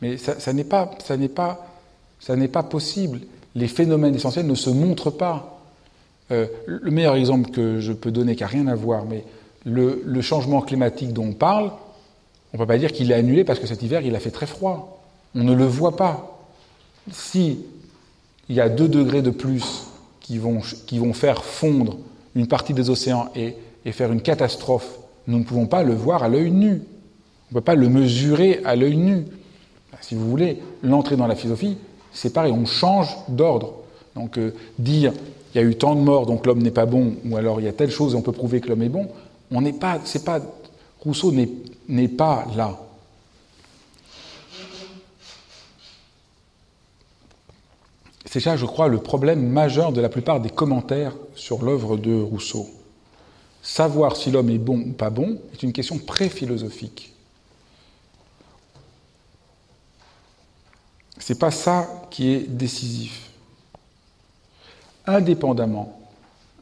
Mais ça, n'est pas, ça pas, ça n'est pas possible. Les phénomènes essentiels ne se montrent pas. Euh, le meilleur exemple que je peux donner, qui n'a rien à voir, mais le, changement climatique dont on parle, on ne peut pas dire qu'il est annulé parce que cet hiver, il a fait très froid. On ne le voit pas. Si il y a deux degrés de plus qui vont, qui vont faire fondre une partie des océans et, et faire une catastrophe, nous ne pouvons pas le voir à l'œil nu. On ne peut pas le mesurer à l'œil nu. Si vous voulez, l'entrée dans la philosophie, c'est pareil, on change d'ordre. Donc euh, dire il y a eu tant de morts, donc l'homme n'est pas bon, ou alors il y a telle chose et on peut prouver que l'homme est bon, on n'est pas, c'est pas, Rousseau n'est pas là. C'est ça, je crois, le problème majeur de la plupart des commentaires sur l'œuvre de Rousseau. Savoir si l'homme est bon ou pas bon est une question pré-philosophique. C'est pas ça qui est décisif. Indépendamment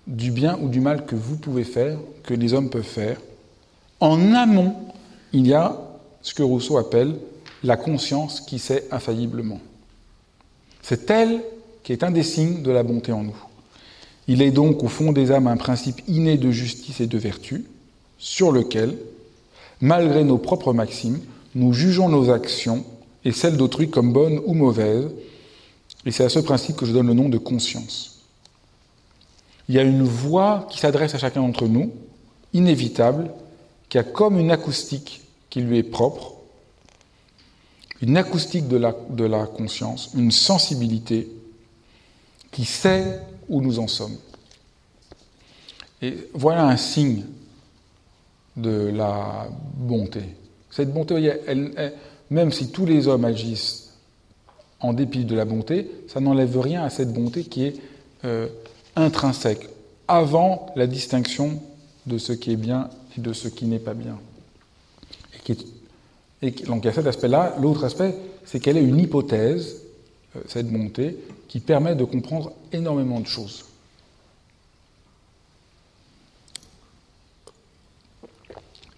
du bien ou du mal que vous pouvez faire, que les hommes peuvent faire, en amont, il y a ce que Rousseau appelle la conscience qui sait infailliblement. C'est elle qui est un des signes de la bonté en nous. Il est donc au fond des âmes un principe inné de justice et de vertu, sur lequel, malgré nos propres maximes, nous jugeons nos actions et celles d'autrui comme bonnes ou mauvaises, et c'est à ce principe que je donne le nom de conscience. Il y a une voix qui s'adresse à chacun d'entre nous, inévitable, qui a comme une acoustique qui lui est propre, une acoustique de la, conscience, une sensibilité qui sait où nous en sommes. Et voilà un signe de la bonté. Cette bonté, même si tous les hommes agissent en dépit de la bonté, ça n'enlève rien à cette bonté qui est euh, intrinsèque, avant la distinction de ce qui est bien et de ce qui n'est pas bien. Et, donc il y a cet aspect-là. L'autre aspect, c'est qu'elle est une hypothèse, euh, cette bonté, qui permet de comprendre énormément de choses.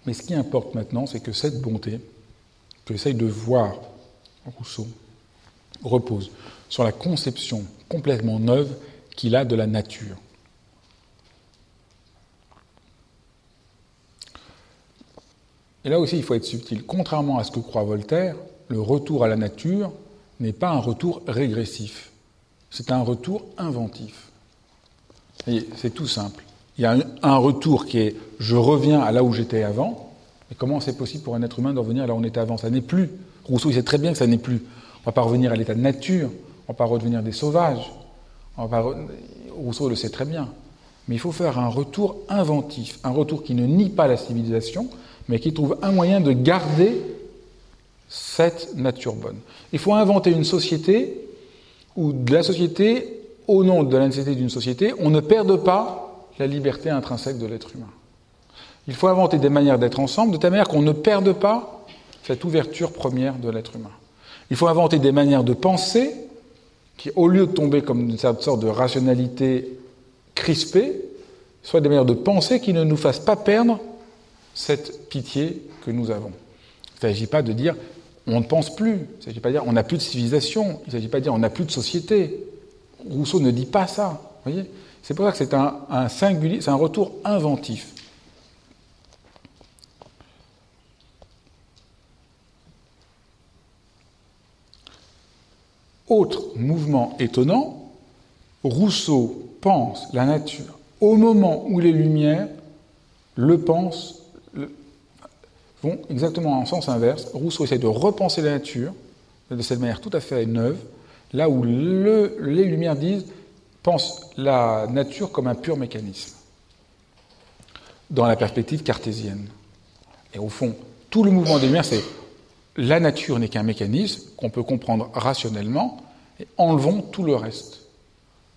Mais ce qui importe maintenant, c'est que cette bonté, que j'essaye de voir Rousseau, repose sur la conception complètement neuve qu'il a de la nature. Et là aussi, il faut être subtil. Contrairement à ce que croit Voltaire, le retour à la nature n'est pas un retour régressif, c'est un retour inventif. C'est tout simple. Il y a un retour qui est je reviens à là où j'étais avant. Et comment c'est possible pour un être humain de revenir là où on était avant? Ça n'est plus. Rousseau, il sait très bien que ça n'est plus. On ne va pas revenir à l'état de nature, on ne va pas redevenir des sauvages. Rousseau le sait très bien. Mais il faut faire un retour inventif, un retour qui ne nie pas la civilisation, mais qui trouve un moyen de garder cette nature bonne. Il faut inventer une société où de la société, au nom de la nécessité d'une société, on ne perde pas la liberté intrinsèque de l'être humain. Il faut inventer des manières d'être ensemble de telle manière qu'on ne perde pas cette ouverture première de l'être humain. Il faut inventer des manières de penser qui, au lieu de tomber comme une sorte de rationalité crispée, soient des manières de penser qui ne nous fassent pas perdre cette pitié que nous avons. Il ne s'agit pas de dire on ne pense plus, il ne s'agit pas de dire on n'a plus de civilisation, il ne s'agit pas de dire on n'a plus de société. Rousseau ne dit pas ça. Voyez c'est pour ça que c'est un, singulier, c'est un retour inventif. Autre mouvement étonnant, Rousseau pense la nature au moment où les Lumières le pensent vont exactement en sens inverse. Rousseau essaie de repenser la nature de cette manière tout à fait neuve, là où les Lumières disent pense la nature comme un pur mécanisme, dans la perspective cartésienne. Et au fond, tout le mouvement des Lumières, c'est la nature n'est qu'un mécanisme qu'on peut comprendre rationnellement, et enlevons tout le reste.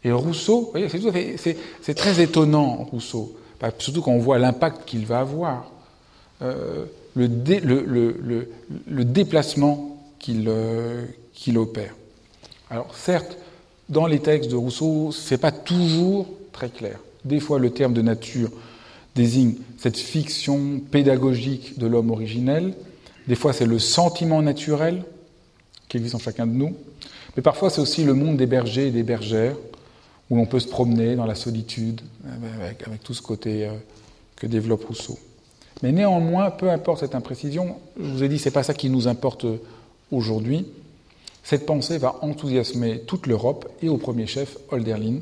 Et Rousseau, c'est très étonnant, Rousseau, surtout quand on voit l'impact qu'il va avoir. Euh, le, le, déplacement euh, qu'il opère. Alors certes, dans les textes de Rousseau, ce n'est pas toujours très clair. Des fois, le terme de nature désigne cette fiction pédagogique de l'homme originel. Des fois, c'est le sentiment naturel qui existe en chacun de nous. Mais parfois, c'est aussi le monde des bergers et des bergères, où l'on peut se promener dans la solitude, avec, avec tout ce côté euh, que développe Rousseau. Mais néanmoins, peu importe cette imprécision, je vous ai dit, ce n'est pas ça qui nous importe aujourd'hui. Cette pensée va enthousiasmer toute l'Europe et au premier chef Holderlin.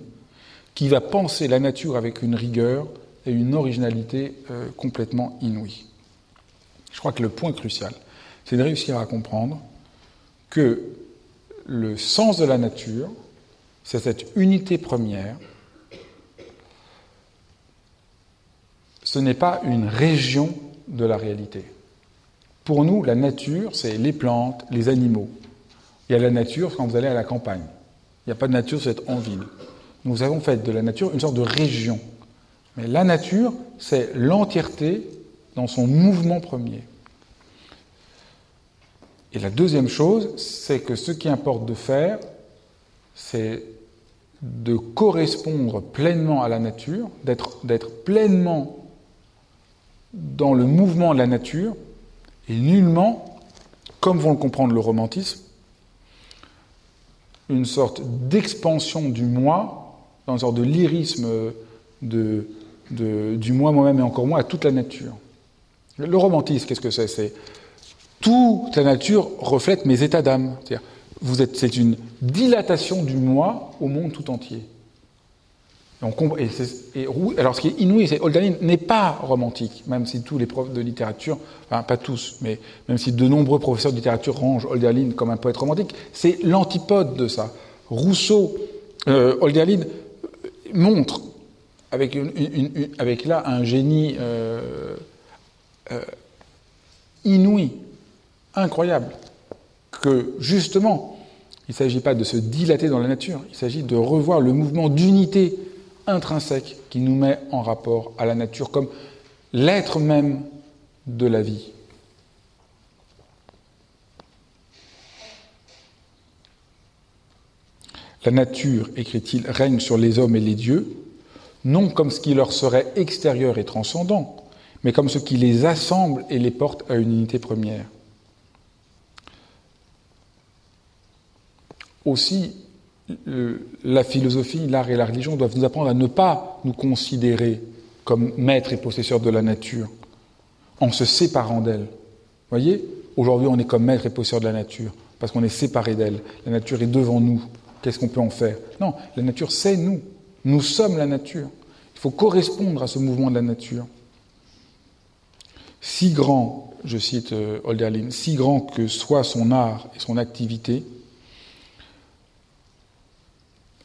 qui va penser la nature avec une rigueur et une originalité euh, complètement inouïe. Je crois que le point crucial, c'est de réussir à comprendre que le sens de la nature, c'est cette unité première. Ce n'est pas une région de la réalité. Pour nous, la nature, c'est les plantes, les animaux. Il y a la nature quand vous allez à la campagne. Il n'y a pas de nature, c'est en ville. Nous avons fait de la nature une sorte de région. Mais la nature, c'est l'entièreté dans son mouvement premier. Et la deuxième chose, c'est que ce qui importe de faire, c'est de correspondre pleinement à la nature, d'être pleinement dans le mouvement de la nature, et nullement, comme vont le comprendre le romantisme, une sorte d'expansion du moi, dans une sorte de lyrisme du moi, moi-même et encore moins à toute la nature. Le romantisme, qu'est-ce que c'est? C'est toute la nature reflète mes états d'âme. Vous êtes, c'est une dilatation du moi au monde tout entier. Et alors, ce qui est inouï, c'est Hölderlin n'est pas romantique, même si tous les profs de littérature, enfin pas tous, mais même si de nombreux professeurs de littérature rangent Hölderlin comme un poète romantique, c'est l'antipode de ça. Rousseau, euh, montre avec, avec là un génie euh, euh, inouï, incroyable, que justement, il ne s'agit pas de se dilater dans la nature, il s'agit de revoir le mouvement d'unité intrinsèque qui nous met en rapport à la nature comme l'être même de la vie. La nature, écrit-il, règne sur les hommes et les dieux, non comme ce qui leur serait extérieur et transcendant, mais comme ce qui les assemble et les porte à une unité première. Aussi, la philosophie, l'art et la religion doivent nous apprendre à ne pas nous considérer comme maîtres et possesseurs de la nature, en se séparant d'elle. Voyez, aujourd'hui on est comme maîtres et possesseurs de la nature, parce qu'on est séparés d'elle. La nature est devant nous. Qu'est-ce qu'on peut en faire? Non, la nature c'est nous. Nous sommes la nature. Il faut correspondre à ce mouvement de la nature. Si grand, je cite euh, Holderlin, si grand que soit son art et son activité,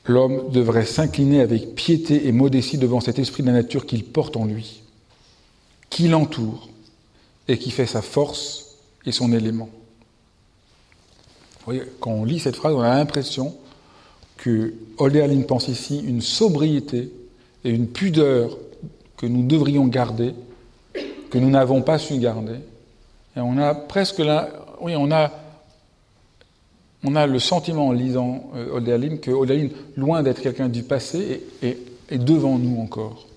L'homme devrait s'incliner avec piété et modestie devant cet esprit de la nature qu'il porte en lui, qui l'entoure et qui fait sa force et son élément. Quand on lit cette phrase, on a l'impression que Holderlin pense ici une sobriété et une pudeur que nous devrions garder, que nous n'avons pas su garder. Et on a presque là, oui, on a on a le sentiment en lisant euh, que Hölderlin, loin d'être quelqu'un du passé, est, devant nous encore.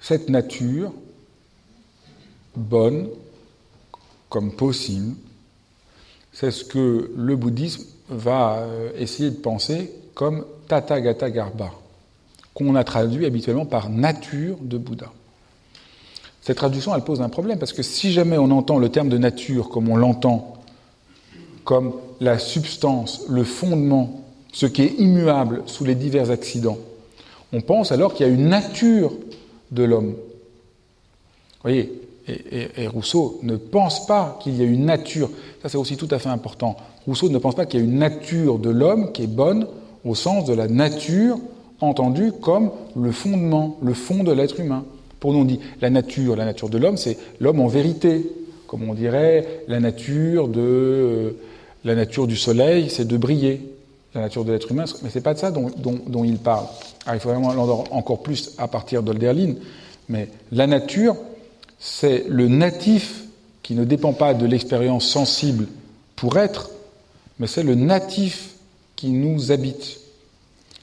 Cette nature, bonne comme possible, c'est ce que le bouddhisme va euh, essayer de penser comme Tathagata Garba, qu'on a traduit habituellement par nature de Bouddha. Cette traduction, elle pose un problème, parce que si jamais on entend le terme de nature comme on l'entend, comme la substance, le fondement, ce qui est immuable sous les divers accidents, on pense alors qu'il y a une nature de l'homme. Vous voyez, et, Rousseau ne pense pas qu'il y a une nature, ça c'est aussi tout à fait important, Rousseau ne pense pas qu'il y a une nature de l'homme qui est bonne au sens de la nature entendue comme le fondement, le fond de l'être humain. Pour nous, on dit la nature, la nature de l'homme, c'est l'homme en vérité. Comme on dirait, la nature de euh, la nature du soleil, c'est de briller. La nature de l'être humain, mais c'est pas de ça dont, il parle. il faut vraiment l'entendre encore plus à partir d'Olderlin. Mais la nature, c'est le natif qui ne dépend pas de l'expérience sensible pour être, mais c'est le natif qui nous habite.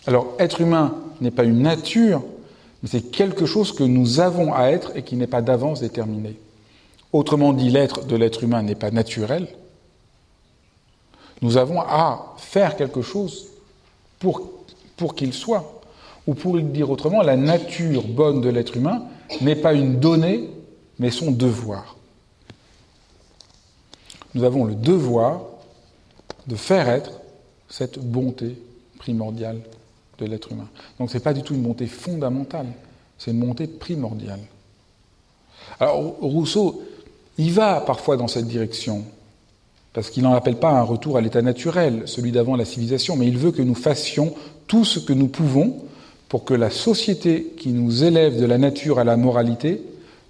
Alors, être humain n'est pas une nature, mais c'est quelque chose que nous avons à être et qui n'est pas d'avance déterminé. Autrement dit, l'être de l'être humain n'est pas naturel. Nous avons à faire quelque chose pour, qu'il soit. Ou pour le dire autrement, la nature bonne de l'être humain n'est pas une donnée, mais son devoir. Nous avons le devoir de faire être cette bonté primordiale de l'être humain. Donc ce n'est pas du tout une montée fondamentale, c'est une montée primordiale. Alors Rousseau, il va parfois dans cette direction, parce qu'il n'en appelle pas un retour à l'état naturel, celui d'avant la civilisation, mais il veut que nous fassions tout ce que nous pouvons pour que la société qui nous élève de la nature à la moralité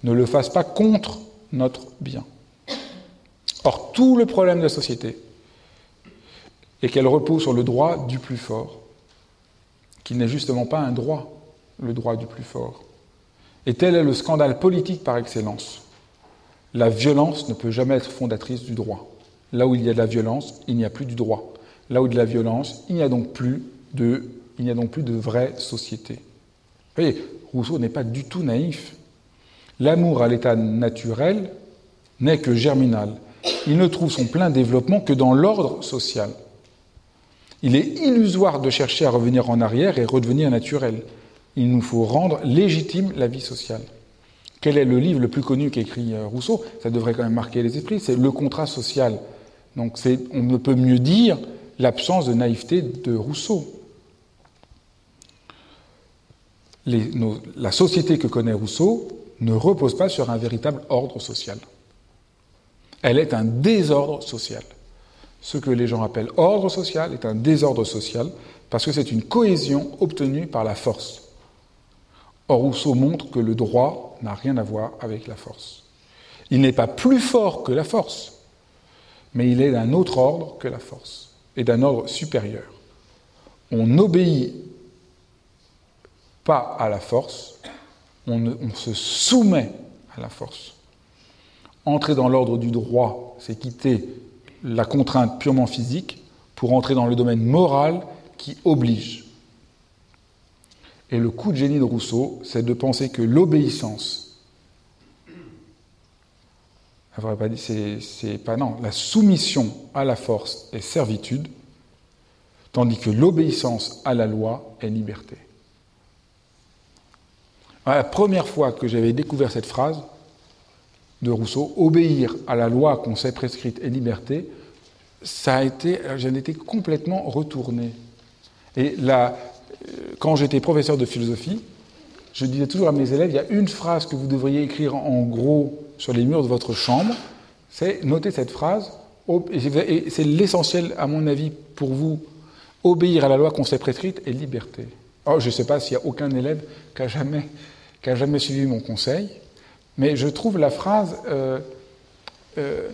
ne le fasse pas contre notre bien. Or, tout le problème de la société est qu'elle repose sur le droit du plus fort, qu'il n'est justement pas un droit, le droit du plus fort. Et tel est le scandale politique par excellence. La violence ne peut jamais être fondatrice du droit. Là où il y a de la violence, il n'y a plus du droit. Là où il y a de la violence, il n'y a donc plus de, il n'y a donc plus de vraie société. Vous voyez, Rousseau n'est pas du tout naïf. L'amour à l'état naturel n'est que germinal. Il ne trouve son plein développement que dans l'ordre social. Il est illusoire de chercher à revenir en arrière et redevenir naturel. Il nous faut rendre légitime la vie sociale. Quel est le livre le plus connu qu'écrit euh, Rousseau? Ça devrait quand même marquer les esprits, c'est Le contrat social. Donc on ne peut mieux dire l'absence de naïveté de Rousseau. la société que connaît Rousseau ne repose pas sur un véritable ordre social. Elle est un désordre social. Ce que les gens appellent ordre social est un désordre social parce que c'est une cohésion obtenue par la force. Or, Rousseau montre que le droit n'a rien à voir avec la force. Il n'est pas plus fort que la force, mais il est d'un autre ordre que la force, et d'un ordre supérieur. On n'obéit pas à la force, on, on, se soumet à la force. Entrer dans l'ordre du droit, c'est quitter la contrainte purement physique pour entrer dans le domaine moral qui oblige. Et le coup de génie de Rousseau, c'est de penser que l'obéissance c'est pas non. La soumission à la force est servitude, tandis que l'obéissance à la loi est liberté. La première fois que j'avais découvert cette phrase de Rousseau, obéir à la loi qu'on sait prescrite est liberté, ça a été, j'en étais complètement retourné. Et là, quand j'étais professeur de philosophie, je disais toujours à mes élèves, il y a une phrase que vous devriez écrire en gros sur les murs de votre chambre, c'est noter cette phrase, et c'est l'essentiel à mon avis pour vous, obéir à la loi qu'on s'est prescrite et liberté. Oh, je ne sais pas s'il y a aucun élève qui a jamais, qui a jamais suivi mon conseil, mais je trouve la phrase euh, euh,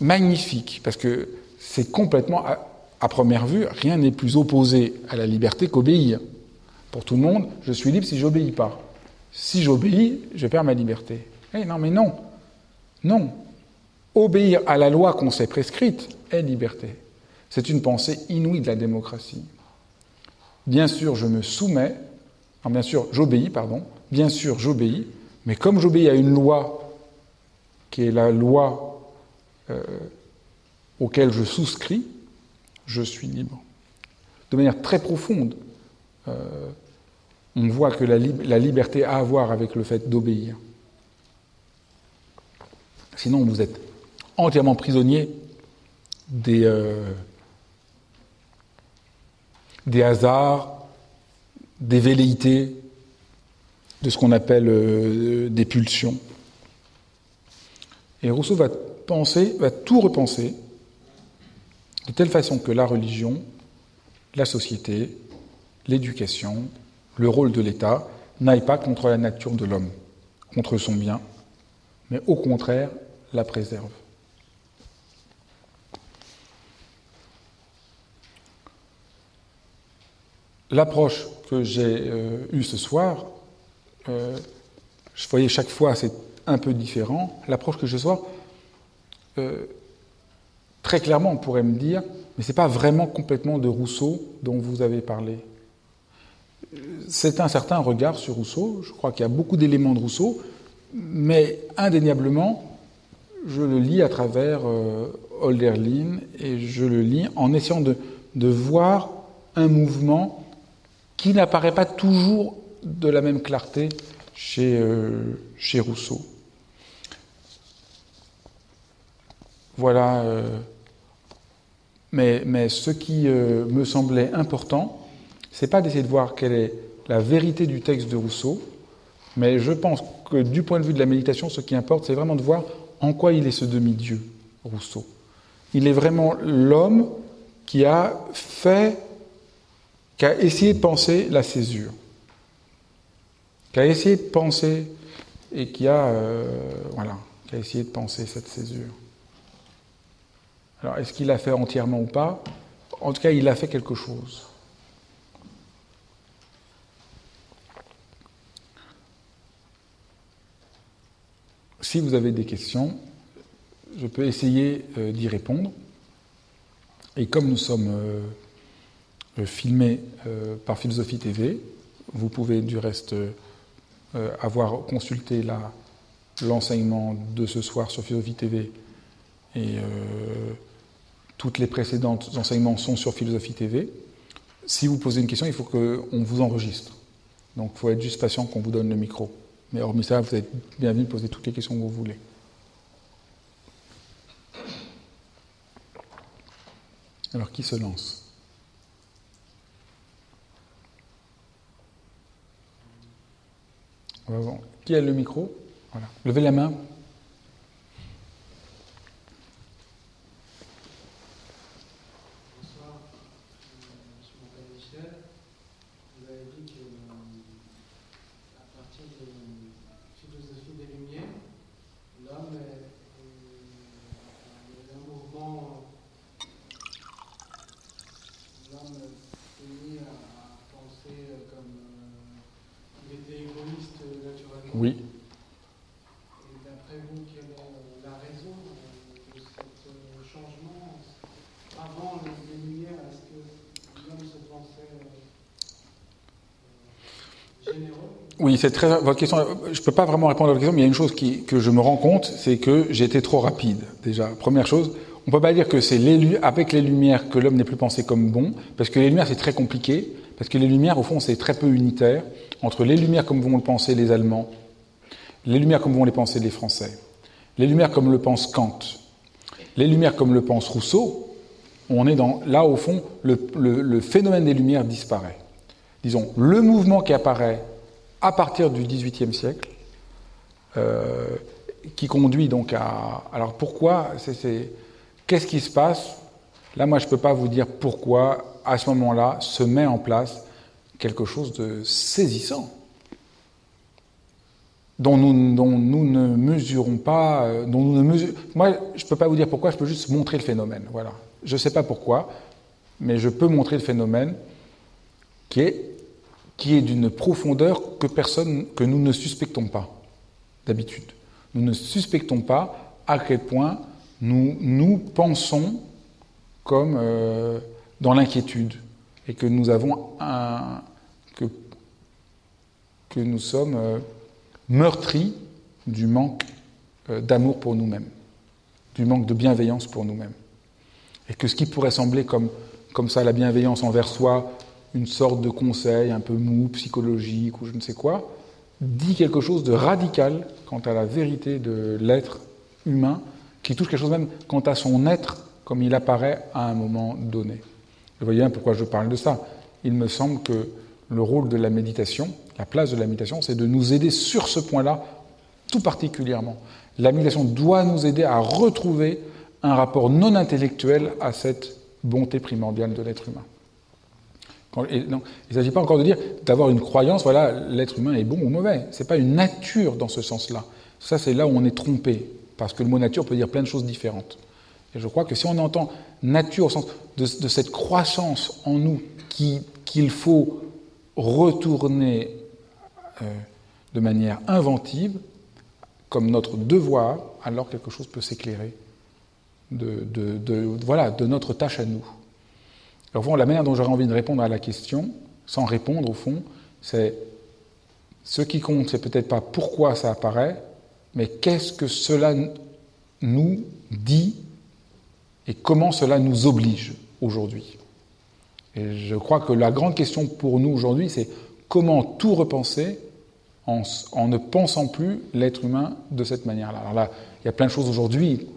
magnifique, parce que c'est complètement, à, première vue, rien n'est plus opposé à la liberté qu'obéir. Pour tout le monde, je suis libre si j'obéis pas. Si j'obéis, je perds ma liberté. Eh non, mais non. Non. Obéir à la loi qu'on s'est prescrite est liberté. C'est une pensée inouïe de la démocratie. Bien sûr, je me soumets, bien sûr, j'obéis, pardon, bien sûr, j'obéis, mais comme j'obéis à une loi qui est la loi euh, auquel je souscris, je suis libre. De manière très profonde, euh, on voit que la, liberté a à voir avec le fait d'obéir. Sinon, vous êtes entièrement prisonnier des, euh, des hasards, des velléités, de ce qu'on appelle euh, des pulsions. Et Rousseau va penser, va tout repenser de telle façon que la religion, la société, l'éducation, le rôle de l'État n'aillent pas contre la nature de l'homme, contre son bien, mais au contraire la préserve. L'approche que j'ai euh, eue ce soir, euh, je voyais chaque fois c'est un peu différent. L'approche que j'ai ce soir, euh, très clairement, on pourrait me dire, mais ce n'est pas vraiment complètement de Rousseau dont vous avez parlé. C'est un certain regard sur Rousseau. Je crois qu'il y a beaucoup d'éléments de Rousseau, mais indéniablement, je le lis à travers euh, Holderlin et je le lis en essayant de, voir un mouvement qui n'apparaît pas toujours de la même clarté chez, euh, Rousseau. Voilà. Euh, Mais, mais ce qui euh, me semblait important, c'est pas d'essayer de voir quelle est la vérité du texte de Rousseau, mais je pense que du point de vue de la méditation, ce qui importe, c'est vraiment de voir en quoi il est ce demi-dieu, Rousseau. Il est vraiment l'homme qui a fait, qui a essayé de penser la césure, qui a essayé de penser et qui a, euh, voilà, qui a essayé de penser cette césure. Alors, est-ce qu'il l'a fait entièrement ou pas? En tout cas, il a fait quelque chose. Si vous avez des questions, je peux essayer euh, d'y répondre. Et comme nous sommes euh, filmés par Philosophie TV, vous pouvez du reste avoir consulté l'enseignement de ce soir sur Philosophie TV et toutes les précédentes enseignements sont sur Philosophie TV. Si vous posez une question, il faut qu'on vous enregistre. Donc il faut être juste patient qu'on vous donne le micro. Mais hormis ça, vous êtes bienvenu de poser toutes les questions que vous voulez. Alors qui se lance? Qui a le micro? Voilà. Levez la main. Votre question, je ne peux pas vraiment répondre à votre question, mais il y a une chose que je me rends compte, c'est que j'ai été trop rapide. Déjà, première chose, on peut pas dire que c'est avec les lumières que l'homme n'est plus pensé comme bon, parce que les lumières c'est très compliqué, parce que les lumières au fond c'est très peu unitaire entre les lumières comme vont le penser les Allemands, les lumières comme vont les penser les Français, les lumières comme le pense Kant, les lumières comme le pense Rousseau. On est là au fond le phénomène des lumières disparaît. Disons le mouvement qui apparaît à partir du XVIIIe siècle, euh, qui conduit donc à... Alors pourquoi Qu'est-ce qui se passe? Là, moi, je ne peux pas vous dire pourquoi, à ce moment-là, se met en place quelque chose de saisissant, dont nous, dont nous ne mesurons pas... Euh, dont nous ne Moi, je ne peux pas vous dire pourquoi, je peux juste montrer le phénomène. Voilà. Je ne sais pas pourquoi, mais je peux montrer le phénomène qui est qui est d'une profondeur que personne, que nous ne suspectons pas d'habitude. Nous ne suspectons pas à quel point nous, nous pensons comme euh, dans l'inquiétude et que nous avons un, que, que nous sommes euh, meurtris du manque euh, d'amour pour nous-mêmes, du manque de bienveillance pour nous-mêmes. Et que ce qui pourrait sembler comme, comme ça, la bienveillance envers soi, une sorte de conseil un peu mou, psychologique ou je ne sais quoi, dit quelque chose de radical quant à la vérité de l'être humain, qui touche quelque chose même quant à son être comme il apparaît à un moment donné. Vous voyez bien pourquoi je parle de ça. Il me semble que le rôle de la méditation, la place de la méditation, c'est de nous aider sur ce point-là tout particulièrement. La méditation doit nous aider à retrouver un rapport non intellectuel à cette bonté primordiale de l'être humain il ne s'agit pas encore de dire d'avoir une croyance, voilà, l'être humain est bon ou mauvais. Ce n'est pas une nature dans ce sens-là. Ça, c'est là où on est trompé, parce que le mot nature peut dire plein de choses différentes. Et je crois que si on entend nature au sens de, cette croissance en nous qu'il faut retourner euh, de manière inventive, comme notre devoir, alors quelque chose peut s'éclairer de, voilà, de notre tâche à nous. Alors, la manière dont j'aurais envie de répondre à la question, sans répondre au fond, c'est ce qui compte, c'est peut-être pas pourquoi ça apparaît, mais qu'est-ce que cela nous dit et comment cela nous oblige aujourd'hui. Et je crois que la grande question pour nous aujourd'hui, c'est comment tout repenser en, en, ne pensant plus l'être humain de cette manière-là. Alors là, il y a plein de choses aujourd'hui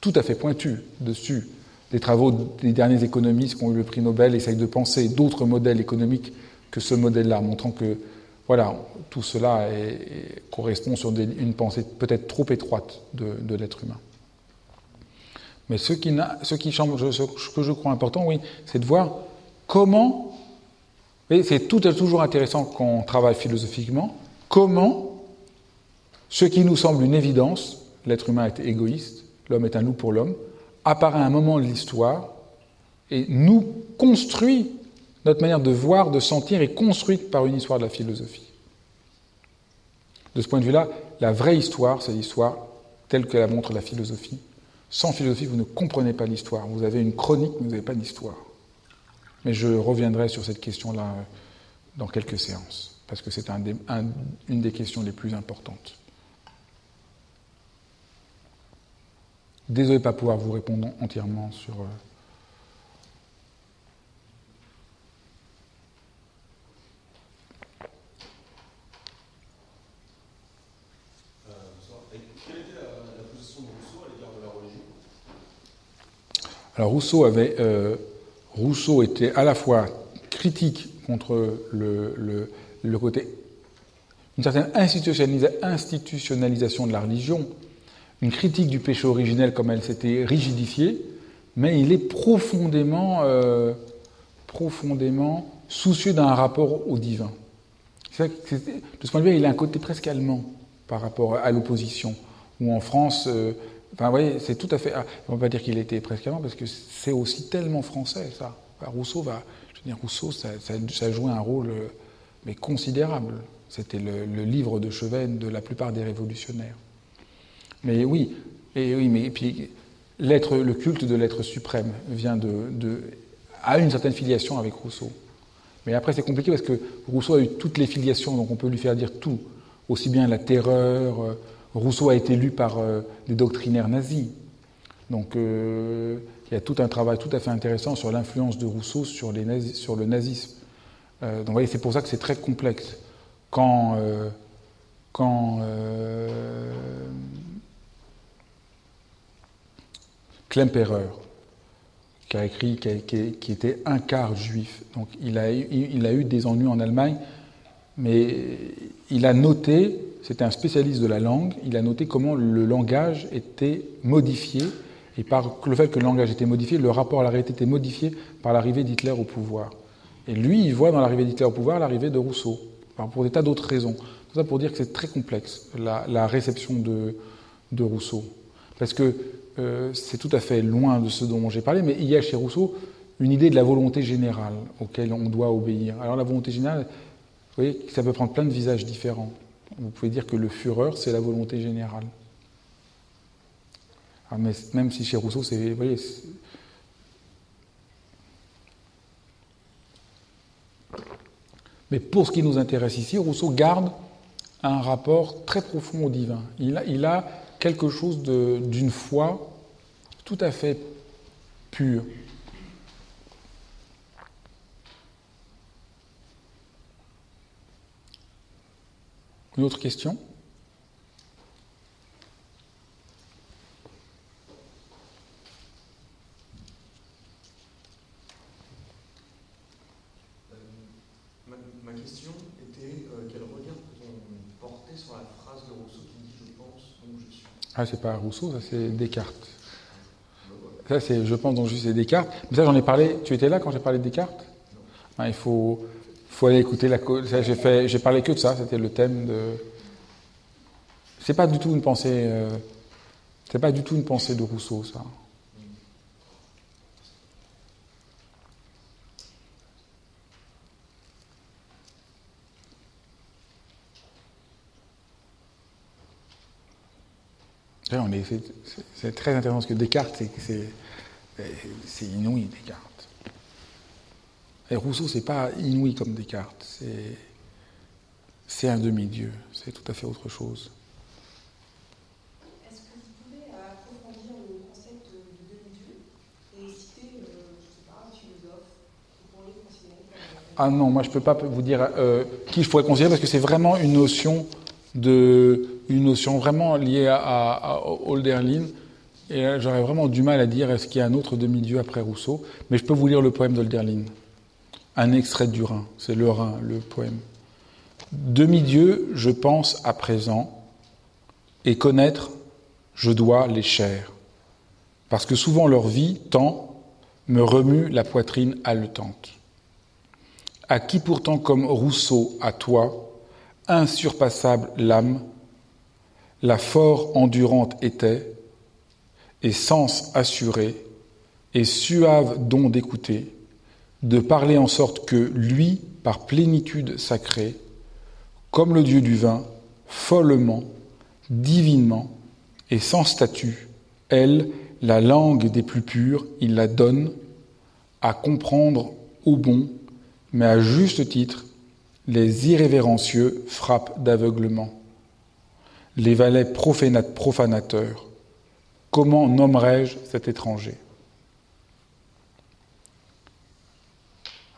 tout à fait pointues dessus les travaux des derniers économistes qui ont eu le prix Nobel essayent de penser d'autres modèles économiques que ce modèle-là, montrant que voilà, tout cela correspond sur une pensée peut-être trop étroite de, l'être humain. Mais ce qui, que je crois important, oui, c'est de voir comment, et c'est tout toujours intéressant quand on travaille philosophiquement, comment ce qui nous semble une évidence, l'être humain est égoïste, l'homme est un loup pour l'homme, apparaît un moment de l'histoire et nous construit, notre manière de voir, de sentir est construite par une histoire de la philosophie. De ce point de vue-là, la vraie histoire, c'est l'histoire telle que la montre la philosophie. Sans philosophie, vous ne comprenez pas l'histoire. Vous avez une chronique, mais vous n'avez pas d'histoire. Mais je reviendrai sur cette question-là dans quelques séances, parce que c'est une des questions les plus importantes. Désolé de ne pas pouvoir vous répondre entièrement sur. Euh, Alors Rousseau avait euh, Rousseau était à la fois critique contre le, le côté une certaine institutionnalisation de la religion, une critique du péché originel comme elle s'était rigidifiée, mais il est profondément, euh, profondément soucieux d'un rapport au divin. de ce point de vue, il a un côté presque allemand par rapport à l'opposition, où en France, euh, enfin, vous voyez, c'est tout à fait. Ah, on ne va pas dire qu'il était presque allemand, parce que c'est aussi tellement français, ça. Rousseau va, je veux dire, Rousseau, ça, joué un rôle euh, mais considérable. C'était le, le livre de chevet de la plupart des révolutionnaires. Mais oui, et oui, mais puis l'être, le culte de l'être suprême vient de, a une certaine filiation avec Rousseau. Mais après, c'est compliqué parce que Rousseau a eu toutes les filiations, donc on peut lui faire dire tout, aussi bien la terreur. Euh, Rousseau a été lu par euh, des doctrinaires nazis. Donc euh, il y a tout un travail tout à fait intéressant sur l'influence de Rousseau sur, les nazis, sur le nazisme. donc vous voyez, c'est pour ça que c'est très complexe. Quand, quand Klemperer, qui a écrit, qui, était un quart juif. Donc il a, eu des ennuis en Allemagne, mais il a noté, c'était un spécialiste de la langue, il a noté comment le langage était modifié, et par le fait que le langage était modifié, le rapport à la réalité était modifié par l'arrivée d'Hitler au pouvoir. Et lui, il voit dans l'arrivée d'Hitler au pouvoir l'arrivée de Rousseau, pour des tas d'autres raisons. Tout ça pour dire que c'est très complexe, la, réception de, de Rousseau. Parce que euh, c'est tout à fait loin de ce dont j'ai parlé, mais il y a chez Rousseau une idée de la volonté générale auquel on doit obéir. Alors la volonté générale, vous voyez, ça peut prendre plein de visages différents. Vous pouvez dire que le fureur, c'est la volonté générale. Ah, mais même si chez Rousseau, c'est, vous voyez, mais pour ce qui nous intéresse ici, Rousseau garde un rapport très profond au divin. Il a, il a quelque chose d'une foi tout à fait pure. Une autre question? Ah, c'est pas Rousseau, ça c'est Descartes. Ça, c'est, je pense, donc juste c'est Descartes. Mais ça, j'en ai parlé. Tu étais là quand j'ai parlé de Descartes? Ah, Il faut, faut aller écouter la. j'ai fait, j'ai parlé que de ça. C'était le thème de. C'est pas du tout une pensée. Euh, c'est pas du tout une pensée de Rousseau, ça. C'est très intéressant parce que Descartes, c'est inouï, Descartes. Et Rousseau, c'est pas inouï comme Descartes, c'est un demi-dieu, c'est tout à fait autre chose. Est-ce que vous pouvez approfondir le concept de demi-dieu et citer, euh, je ne sais pas, un philosophe que vous pourriez considérer comme. Ah non, moi je ne peux pas vous dire euh, qui je pourrais considérer parce que c'est vraiment une notion de une notion vraiment liée à, Holderlin. Et j'aurais vraiment du mal à dire est-ce qu'il y a un autre demi-dieu après Rousseau, mais je peux vous lire le poème d'Olderlin. Un extrait du Rhin, c'est le Rhin, le poème. Demi-dieu, je pense à présent, et connaître, je dois les chairs, parce que souvent leur vie, tant, me remue la poitrine haletante. À qui pourtant comme Rousseau, à toi, insurpassable l'âme, la fort endurante était, et sens assuré, et suave don d'écouter, de parler en sorte que lui, par plénitude sacrée, comme le Dieu du vin, follement, divinement et sans statut, elle, la langue des plus pures, il la donne à comprendre au bon, mais à juste titre, les irrévérencieux frappent d'aveuglement. Les valets profanateurs, comment nommerai-je cet étranger?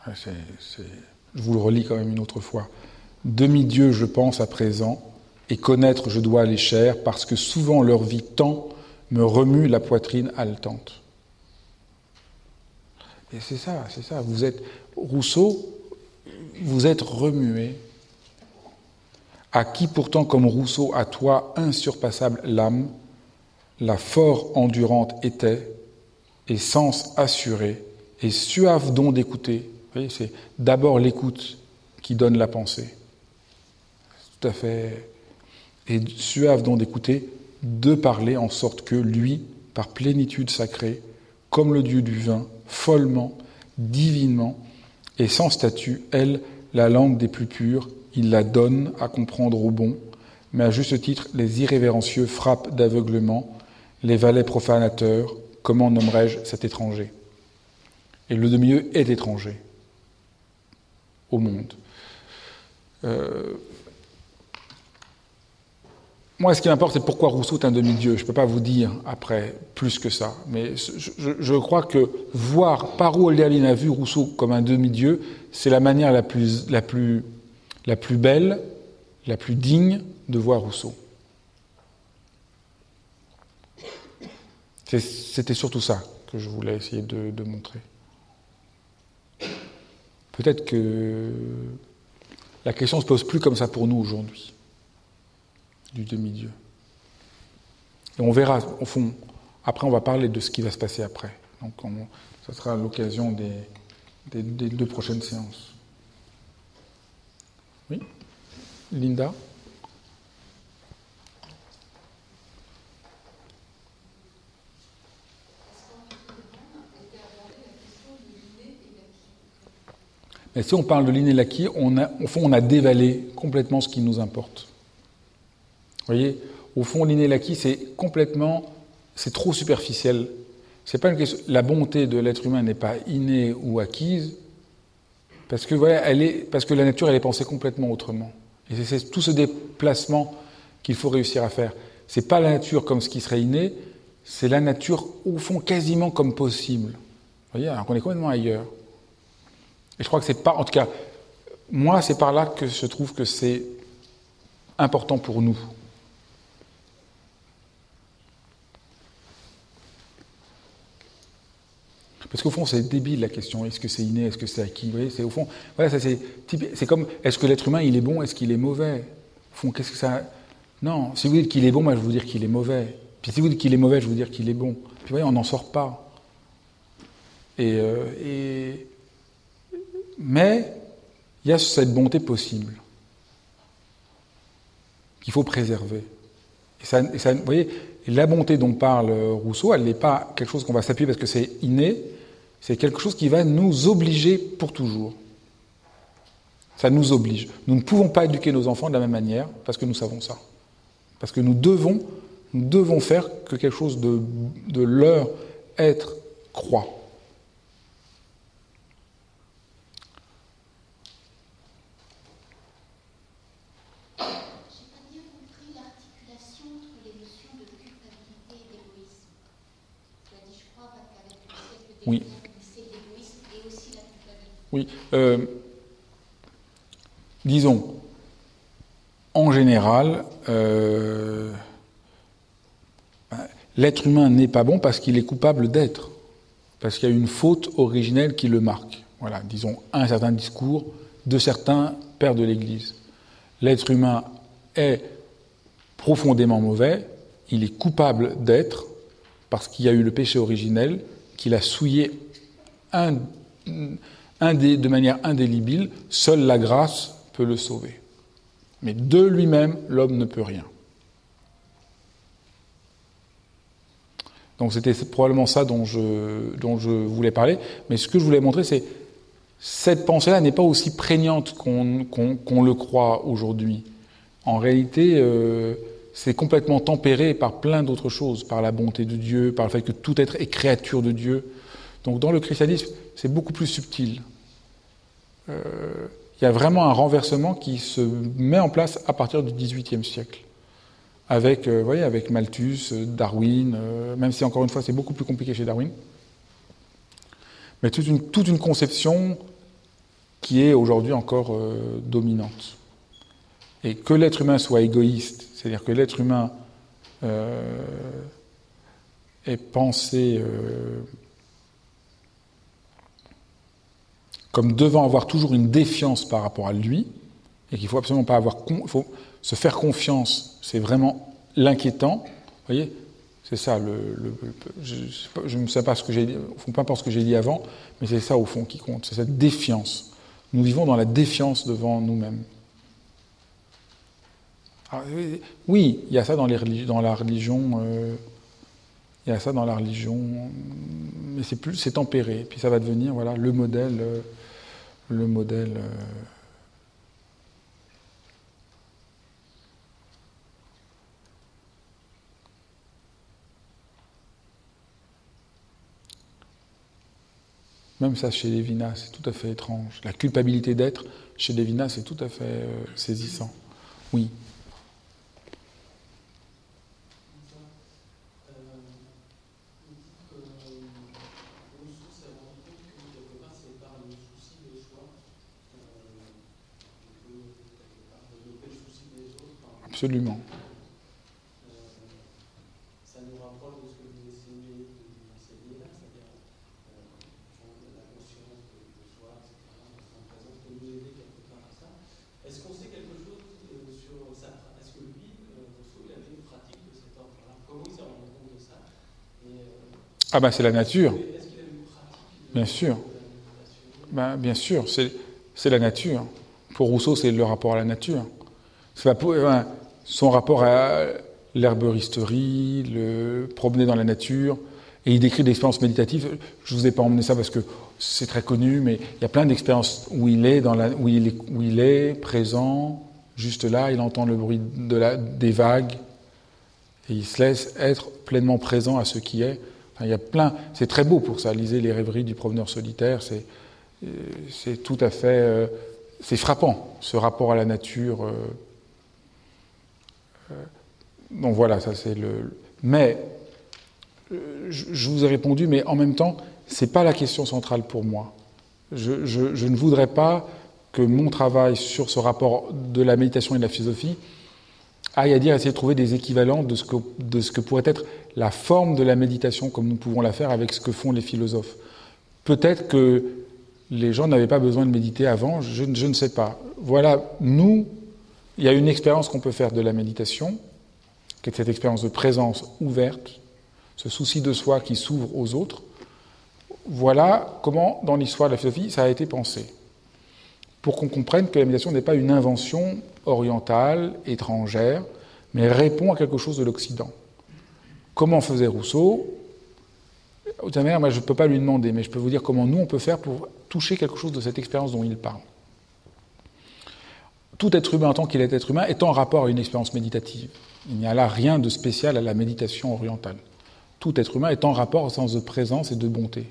Ah, Je vous le relis quand même une autre fois. Demi-dieu, je pense à présent, et connaître je dois les chers, parce que souvent leur vie tant me remue la poitrine haletante. Et c'est ça, c'est ça. Vous êtes Rousseau, vous êtes remué. À qui pourtant, comme Rousseau, à toi, insurpassable l'âme, la fort endurante était, et sens assuré, et suave don d'écouter. C'est d'abord l'écoute qui donne la pensée. Tout à fait. Et suave don d'écouter, de parler en sorte que lui, par plénitude sacrée, comme le Dieu du vin, follement, divinement, et sans statut, elle, la langue des plus pures, il la donne à comprendre au bon, mais à juste titre, les irrévérencieux frappent d'aveuglement, les valets profanateurs, comment nommerai-je cet étranger? Et le demi-dieu est étranger au monde. Euh, moi, ce qui m'importe, c'est pourquoi Rousseau est un demi-dieu. Je ne peux pas vous dire après plus que ça. Mais je, crois que voir par où a vu Rousseau comme un demi-dieu, c'est la manière la, plus, la plus belle, la plus digne de voir Rousseau. C'était surtout ça que je voulais essayer de, montrer. Peut-être que la question ne se pose plus comme ça pour nous aujourd'hui du demi-dieu. Et on verra, au fond, après on va parler de ce qui va se passer après. Donc ça sera l'occasion des, deux prochaines séances. Oui Linda Mais si on parle de l'inné on a, au fond, on a dévalé complètement ce qui nous importe. Vous voyez, au fond, l'inné c'est complètement, c'est trop superficiel. C'est pas la bonté de l'être humain n'est pas innée ou acquise, parce que, voilà, elle est, parce que la nature, elle est pensée complètement autrement. Et c'est tout ce déplacement qu'il faut réussir à faire. C'est pas la nature comme ce qui serait inné, c'est la nature, au fond, quasiment comme possible. Vous voyez, alors qu'on est complètement ailleurs. Et je crois que c'est pas, en tout cas, moi, c'est par là que je trouve que c'est important pour nous. Parce qu'au fond, c'est débile la question. Est-ce que c'est inné? Est-ce que c'est acquis c'est au fond. Voilà, c'est C'est comme est-ce que l'être humain il est bon? Est-ce qu'il est mauvais? Au fond, qu'est-ce que ça Non. Si vous dites qu'il est bon, moi je vous dire qu'il est mauvais. Puis si vous dites qu'il est mauvais, je vous dire qu'il est bon. Puis vous voyez, on n'en sort pas. Euh, et... mais il y a cette bonté possible qu'il faut préserver. Vous voyez, la bonté dont parle Rousseau, elle n'est pas quelque chose qu'on va s'appuyer parce que c'est inné, c'est quelque chose qui va nous obliger pour toujours. Ça nous oblige. Nous ne pouvons pas éduquer nos enfants de la même manière parce que nous savons ça. Parce que nous devons, nous devons faire que quelque chose de, de leur être croit. Oui. Oui. Euh, disons, en général, euh, L'être humain n'est pas bon parce qu'il est coupable d'être, parce qu'il y a une faute originelle qui le marque. Voilà, disons, un certain discours de certains pères de l'Église. L'être humain est profondément mauvais, il est coupable d'être, parce qu'il y a eu le péché originel, qu'il a souillé un, de manière indélébile, seule la grâce peut le sauver. Mais de lui-même, l'homme ne peut rien. Donc c'était probablement ça dont je, dont je voulais parler. Mais ce que je voulais montrer, c'est cette pensée-là n'est pas aussi prégnante qu'on le croit aujourd'hui. En réalité, euh, c'est complètement tempéré par plein d'autres choses, par la bonté de Dieu, par le fait que tout être est créature de Dieu. Donc dans le christianisme, c'est beaucoup plus subtil. Euh, il y a vraiment un renversement qui se met en place à partir du XVIIIe siècle. Avec, euh, voyez, avec Malthus, Darwin, euh, même si encore une fois c'est beaucoup plus compliqué chez Darwin. Mais toute une, conception qui est aujourd'hui encore dominante. Et que l'être humain soit égoïste, c'est-à-dire que l'être humain est pensé euh, comme devant avoir toujours une défiance par rapport à lui, et qu'il faut absolument pas avoir, faut se faire confiance, c'est vraiment l'inquiétant. Vous voyez, c'est ça. Je, ne sais pas ce que j'ai, peu importe ce que j'ai dit avant, mais c'est ça au fond qui compte, c'est cette défiance. Nous vivons dans la défiance devant nous-mêmes. Ah, oui, il y a ça dans la religion. Euh, il y a ça dans la religion, mais c'est plus, c'est tempéré. Puis ça va devenir, voilà, le modèle, euh, le modèle. Euh, Même ça, chez Lévinas, c'est tout à fait étrange. La culpabilité d'être, chez Lévinas, c'est tout à fait saisissant. Oui. Absolument. Ça nous rapproche de ce que vous essayez d'enseigner là, c'est-à-dire la conscience de soi, etc., en présence, peut nous aider quelque part à ça. Est-ce qu'on sait quelque chose sur ça? Est-ce que lui, Rousseau, il avait une pratique de cet ordre-là? Comment il s'est rendu compte de ça? Ah, ben c'est la nature. Est-ce qu'il a une pratique Bien sûr. Ben, bien sûr, c'est la nature. Pour Rousseau, c'est le rapport à la nature. Pas son rapport à l'herboristerie, le promener dans la nature, et il décrit des expériences méditatives. Je ne vous ai pas emmené ça parce que c'est très connu, mais il y a plein d'expériences où il est, présent, juste là, il entend le bruit des vagues, et il se laisse être pleinement présent à ce qui est. il y a plein, c'est très beau pour ça. Lisez les rêveries du promeneur solitaire, c'est, c'est tout à fait, euh, c'est frappant ce rapport à la nature. Euh, euh, donc voilà, ça c'est le. Mais euh, je vous ai répondu, mais en même temps, c'est pas la question centrale pour moi. Je, ne voudrais pas que mon travail sur ce rapport de la méditation et de la philosophie aille à dire essayer de trouver des équivalents de ce, que, de ce que pourrait être la forme de la méditation comme nous pouvons la faire avec ce que font les philosophes. Peut-être que les gens n'avaient pas besoin de méditer avant, je, je ne sais pas. Voilà, nous, il y a une expérience qu'on peut faire de la méditation, qui est cette expérience de présence ouverte, ce souci de soi qui s'ouvre aux autres. Voilà comment, dans l'histoire de la philosophie, ça a été pensé. Pour qu'on comprenne que la méditation n'est pas une invention orientale, étrangère, mais répond à quelque chose de l'Occident. Comment faisait Rousseau? Manière, moi je ne peux pas lui demander, mais je peux vous dire comment nous on peut faire pour toucher quelque chose de cette expérience dont il parle tout être humain tant qu'il est être humain est en rapport à une expérience méditative. Il n'y a là rien de spécial à la méditation orientale. Tout être humain est en rapport au sens de présence et de bonté.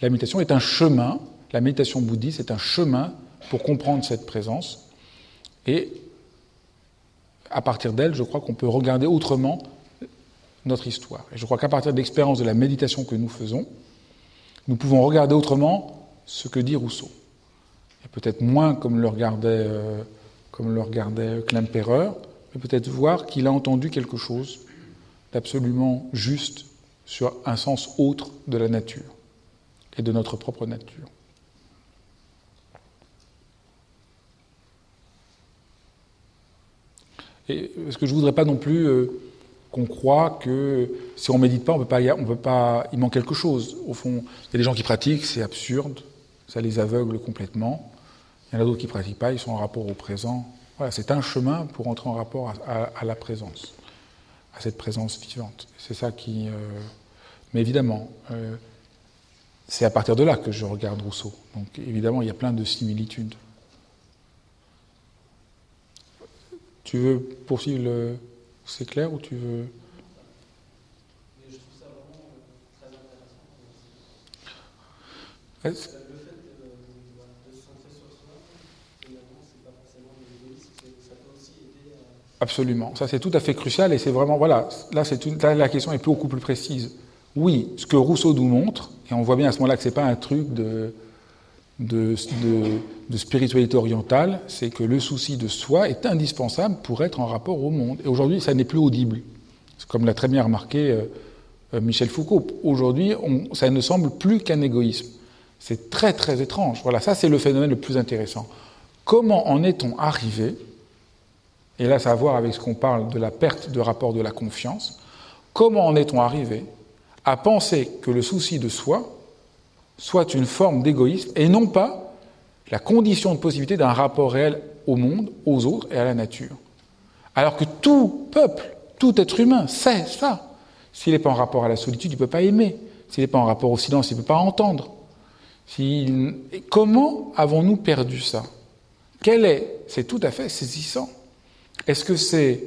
La méditation est un chemin, la méditation bouddhiste est un chemin pour comprendre cette présence. Et à partir d'elle, je crois qu'on peut regarder autrement notre histoire. Et je crois qu'à partir de l'expérience de la méditation que nous faisons, nous pouvons regarder autrement ce que dit Rousseau. Et peut-être moins comme le regardait euh, comme le regardait Klemperer, mais peut-être voir qu'il a entendu quelque chose d'absolument juste sur un sens autre de la nature et de notre propre nature. Et ce que je ne voudrais pas non plus euh, qu'on croit que si on ne médite pas, on peut pas, on peut pas, il manque quelque chose. Au fond, il y a des gens qui pratiquent, c'est absurde, ça les aveugle complètement. Il y en a d'autres qui ne pratiquent pas, ils sont en rapport au présent. Voilà, c'est un chemin pour entrer en rapport à, la présence, à cette présence vivante. C'est ça qui. Euh, mais évidemment, euh, c'est à partir de là que je regarde Rousseau. Donc évidemment, il y a plein de similitudes. Tu veux poursuivre le. C'est clair ou tu veux? je trouve ça vraiment très intéressant. Le fait de, se centrer sur soi, finalement, c'est pas forcément de ça peut aussi aider à. Absolument. Ça, c'est tout à fait crucial et c'est vraiment. Voilà, là, la question est beaucoup plus précise. Oui, ce que Rousseau nous montre, et on voit bien à ce moment-là que ce n'est pas un truc de, de, spiritualité orientale, c'est que le souci de soi est indispensable pour être en rapport au monde. Et aujourd'hui, ça n'est plus audible. Comme l'a très bien remarqué euh, euh, Michel Foucault. Aujourd'hui, ça ne semble plus qu'un égoïsme. C'est très très étrange. Voilà, ça c'est le phénomène le plus intéressant. Comment en est-on arrivé Et là, ça a à voir avec ce qu'on parle de la perte de rapport de la confiance. Comment en est-on arrivé à penser que le souci de soi soit une forme d'égoïsme et non pas la condition de possibilité d'un rapport réel au monde, aux autres et à la nature? Alors que tout peuple, tout être humain sait ça. S'il n'est pas en rapport à la solitude, il ne peut pas aimer. S'il n'est pas en rapport au silence, il ne peut pas entendre. Comment avons-nous perdu ça? Quel est C'est tout à fait saisissant. Est-ce que c'est,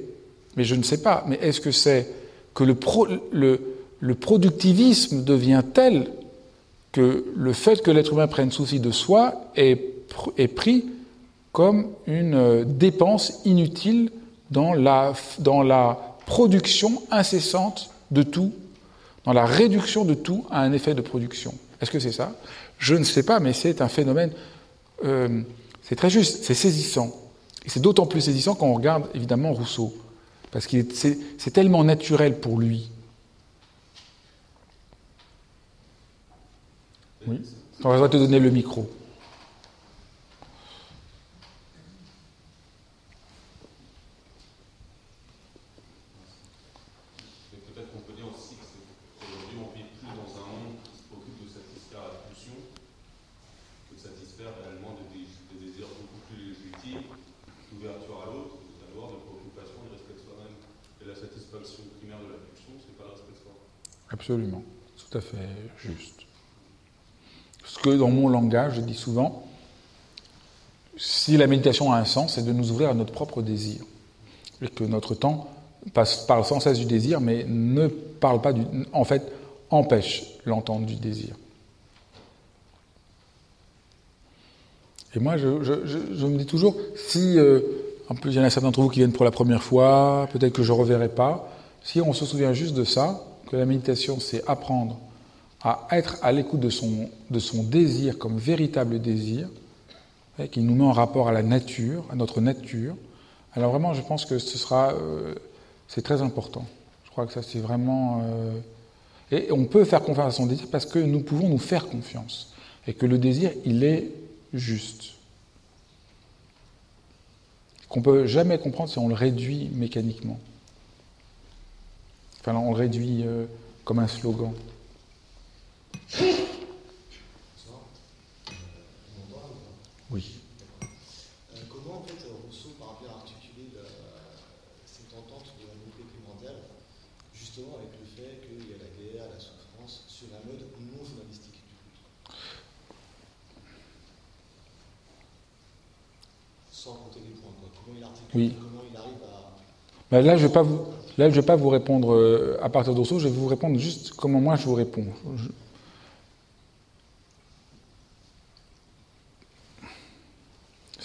mais je ne sais pas, mais est-ce que c'est que le, productivisme devient tel que le fait que l'être humain prenne souci de soi est, pris comme une euh, dépense inutile dans la, dans la production incessante de tout, dans la réduction de tout à un effet de production. Est-ce que c'est ça? Je ne sais pas, mais c'est un phénomène, euh, c'est très juste, c'est saisissant. Et c'est d'autant plus saisissant quand on regarde évidemment Rousseau, parce que c'est tellement naturel pour lui Oui. On va te donner le micro. Peut-être qu'on peut dire aussi qu'aujourd'hui on vit plus dans un monde qui se préoccupe de satisfaire la pulsion que de satisfaire réellement des, désirs beaucoup plus légitimes, d'ouverture à l'autre, d'avoir de préoccupation, de respect de soi-même. Et la satisfaction primaire de la pulsion, c'est pas le respect de soi. Absolument, tout à fait juste ce que dans mon langage, je dis souvent, si la méditation a un sens, c'est de nous ouvrir à notre propre désir. Et que notre temps passe, parle sans cesse du désir, mais ne parle pas du. En fait, empêche l'entente du désir. Et moi, je, me dis toujours, si, euh, en plus il y en a certains d'entre vous qui viennent pour la première fois, peut-être que je ne reverrai pas, si on se souvient juste de ça, que la méditation, c'est apprendre à être à l'écoute de son, de son désir comme véritable désir, qui nous met en rapport à la nature, à notre nature, alors vraiment, je pense que ce sera, euh, c'est très important. Je crois que ça, c'est vraiment. Euh, et on peut faire confiance à son désir parce que nous pouvons nous faire confiance et que le désir, il est juste. Qu'on peut jamais comprendre si on le réduit mécaniquement. Enfin, on le réduit euh, comme un slogan. Oui. Comment en fait Rousseau parvient à articuler cette entente de la primordiale, justement avec le fait qu'il y a la guerre, la souffrance, sur un mode non journalistique du coup? Sans compter les points, quoi. Comment il articule, oui. comment il arrive à. Ben là, je ne vais, pas vous, là, je vais pas vous répondre euh, à partir Rousseau, je vais vous répondre juste comment moi je vous réponds.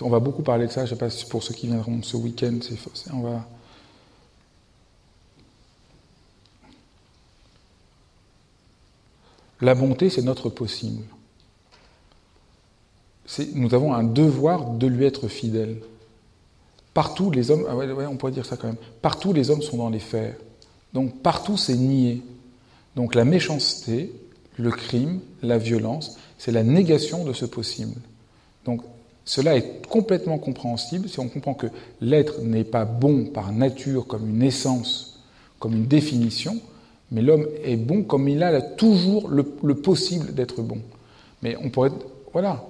On va beaucoup parler de ça, je ne sais pas si pour ceux qui viendront ce week-end, on va... La bonté, c'est notre possible. nous avons un devoir de lui être fidèle. Partout, les hommes, ah on pourrait dire ça quand même, partout les hommes sont dans les fers. Donc partout, c'est nié. Donc la méchanceté, le crime, la violence, c'est la négation de ce possible. Donc cela est complètement compréhensible si on comprend que l'être n'est pas bon par nature comme une essence, comme une définition, mais l'homme est bon comme il a toujours le, possible d'être bon. Mais on pourrait. Voilà.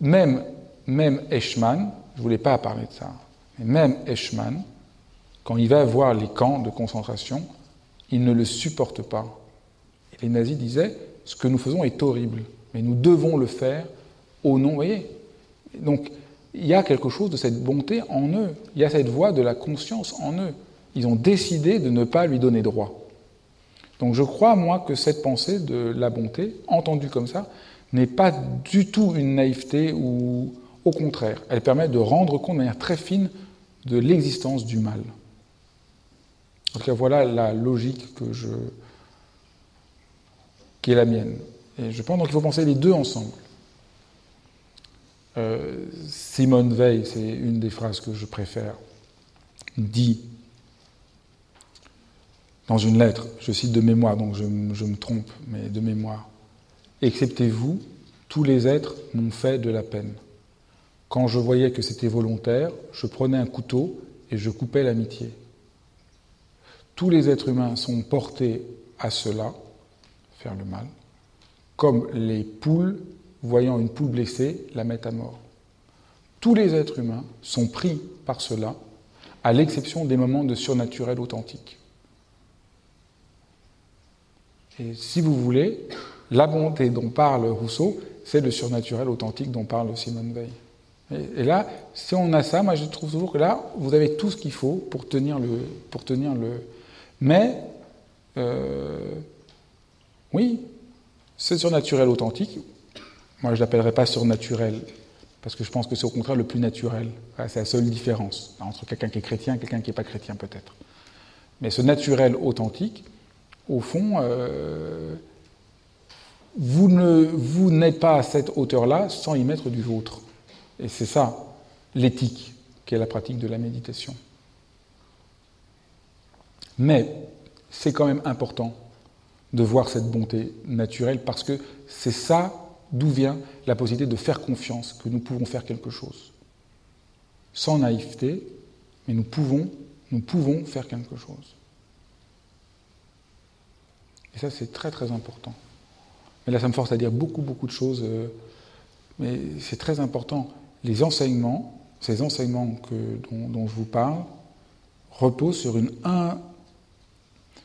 Même, même Eichmann, je ne voulais pas parler de ça, mais même Eichmann, quand il va voir les camps de concentration, il ne le supporte pas. Et les nazis disaient ce que nous faisons est horrible, mais nous devons le faire au nom. Vous voyez Donc, il y a quelque chose de cette bonté en eux. Il y a cette voix de la conscience en eux. Ils ont décidé de ne pas lui donner droit. Donc je crois, moi, que cette pensée de la bonté, entendue comme ça, n'est pas du tout une naïveté ou au contraire, elle permet de rendre compte de manière très fine de l'existence du mal. Voilà la logique que qui est la mienne. Et je pense qu'il faut penser les deux ensemble. Euh, Simone Veil, c'est une des phrases que je préfère, dit dans une lettre, je cite de mémoire, donc je, me trompe, mais de mémoire, excepté vous, tous les êtres m'ont fait de la peine. Quand je voyais que c'était volontaire, je prenais un couteau et je coupais l'amitié. Tous les êtres humains sont portés à cela, faire le mal, comme les poules, voyant une poule blessée, la mettent à mort. Tous les êtres humains sont pris par cela, à l'exception des moments de surnaturel authentique. Et si vous voulez, la bonté dont parle Rousseau, c'est le surnaturel authentique dont parle Simone Veil. Et, là, si on a ça, moi je trouve toujours que là, vous avez tout ce qu'il faut pour tenir le. Pour tenir le... Mais, euh, oui, c'est surnaturel authentique. Moi je ne l'appellerai pas surnaturel, parce que je pense que c'est au contraire le plus naturel. c'est la seule différence entre quelqu'un qui est chrétien et quelqu'un qui n'est pas chrétien, peut-être. Mais ce naturel authentique, au fond, euh, vous, vous n'êtes pas à cette hauteur-là sans y mettre du vôtre. Et c'est ça, l'éthique, qui est la pratique de la méditation. Mais c'est quand même important de voir cette bonté naturelle parce que c'est ça d'où vient la possibilité de faire confiance que nous pouvons faire quelque chose. Sans naïveté, mais nous pouvons, nous pouvons faire quelque chose. Et ça, c'est très très important. Mais là, ça me force à dire beaucoup, beaucoup de choses. Euh, mais c'est très important. Les enseignements, ces enseignements dont, je vous parle, reposent sur une,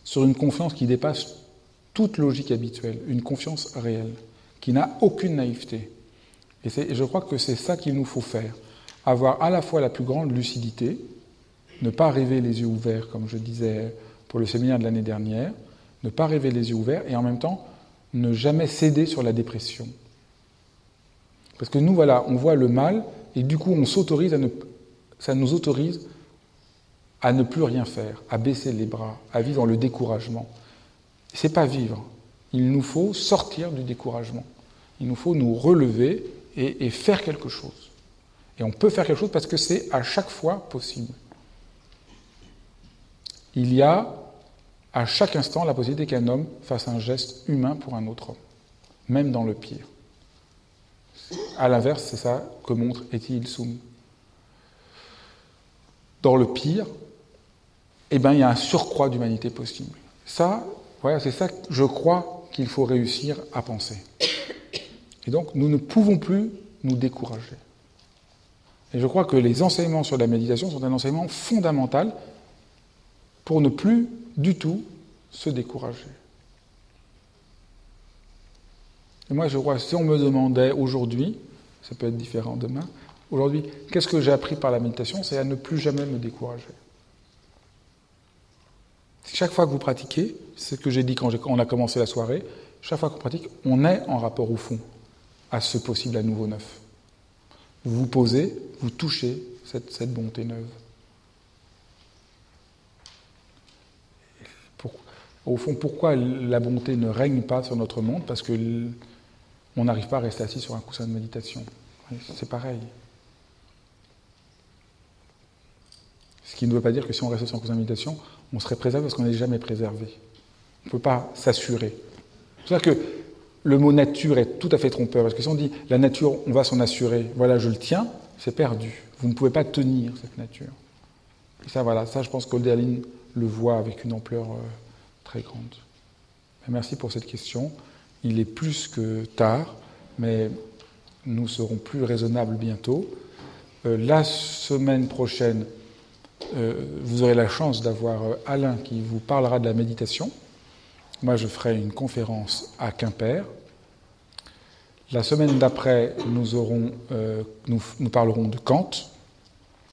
sur une confiance qui dépasse toute logique habituelle, une confiance réelle, qui n'a aucune naïveté. Et, et je crois que c'est ça qu'il nous faut faire. Avoir à la fois la plus grande lucidité, ne pas rêver les yeux ouverts, comme je disais pour le séminaire de l'année dernière, ne pas rêver les yeux ouverts et en même temps ne jamais céder sur la dépression. Parce que nous, voilà, on voit le mal et du coup on s'autorise à ne, ça nous autorise à ne plus rien faire, à baisser les bras, à vivre dans le découragement. C'est pas vivre. Il nous faut sortir du découragement. Il nous faut nous relever et, et faire quelque chose. Et on peut faire quelque chose parce que c'est à chaque fois possible. Il y a à chaque instant la possibilité qu'un homme fasse un geste humain pour un autre homme, même dans le pire. À l'inverse, c'est ça que montre Eti Ilsum. Dans le pire, eh ben, il y a un surcroît d'humanité possible. Ça, voilà, c'est ça que je crois qu'il faut réussir à penser. Et donc, nous ne pouvons plus nous décourager. Et je crois que les enseignements sur la méditation sont un enseignement fondamental pour ne plus du tout se décourager. Et moi, je crois, si on me demandait aujourd'hui, ça peut être différent demain, aujourd'hui, qu'est-ce que j'ai appris par la méditation C'est à ne plus jamais me décourager. Chaque fois que vous pratiquez, c'est ce que j'ai dit quand on a commencé la soirée, chaque fois qu'on pratique, on est en rapport au fond, à ce possible à nouveau neuf. Vous vous posez, vous touchez cette bonté neuve. Au fond, pourquoi la bonté ne règne pas sur notre monde? Parce que on n'arrive pas à rester assis sur un coussin de méditation. C'est pareil. Ce qui ne veut pas dire que si on reste sans cause d'invitation, on serait préservé parce qu'on n'est jamais préservé. On ne peut pas s'assurer. C'est à dire que le mot nature est tout à fait trompeur, parce que si on dit la nature, on va s'en assurer, voilà, je le tiens, c'est perdu. Vous ne pouvez pas tenir cette nature. Et ça, voilà, ça, je pense qu'Olderlin le voit avec une ampleur euh, très grande. Merci pour cette question. Il est plus que tard, mais nous serons plus raisonnables bientôt. Euh, la semaine prochaine, euh, vous aurez la chance d'avoir Alain qui vous parlera de la méditation. Moi, je ferai une conférence à Quimper. La semaine d'après, nous, parlerons de Kant.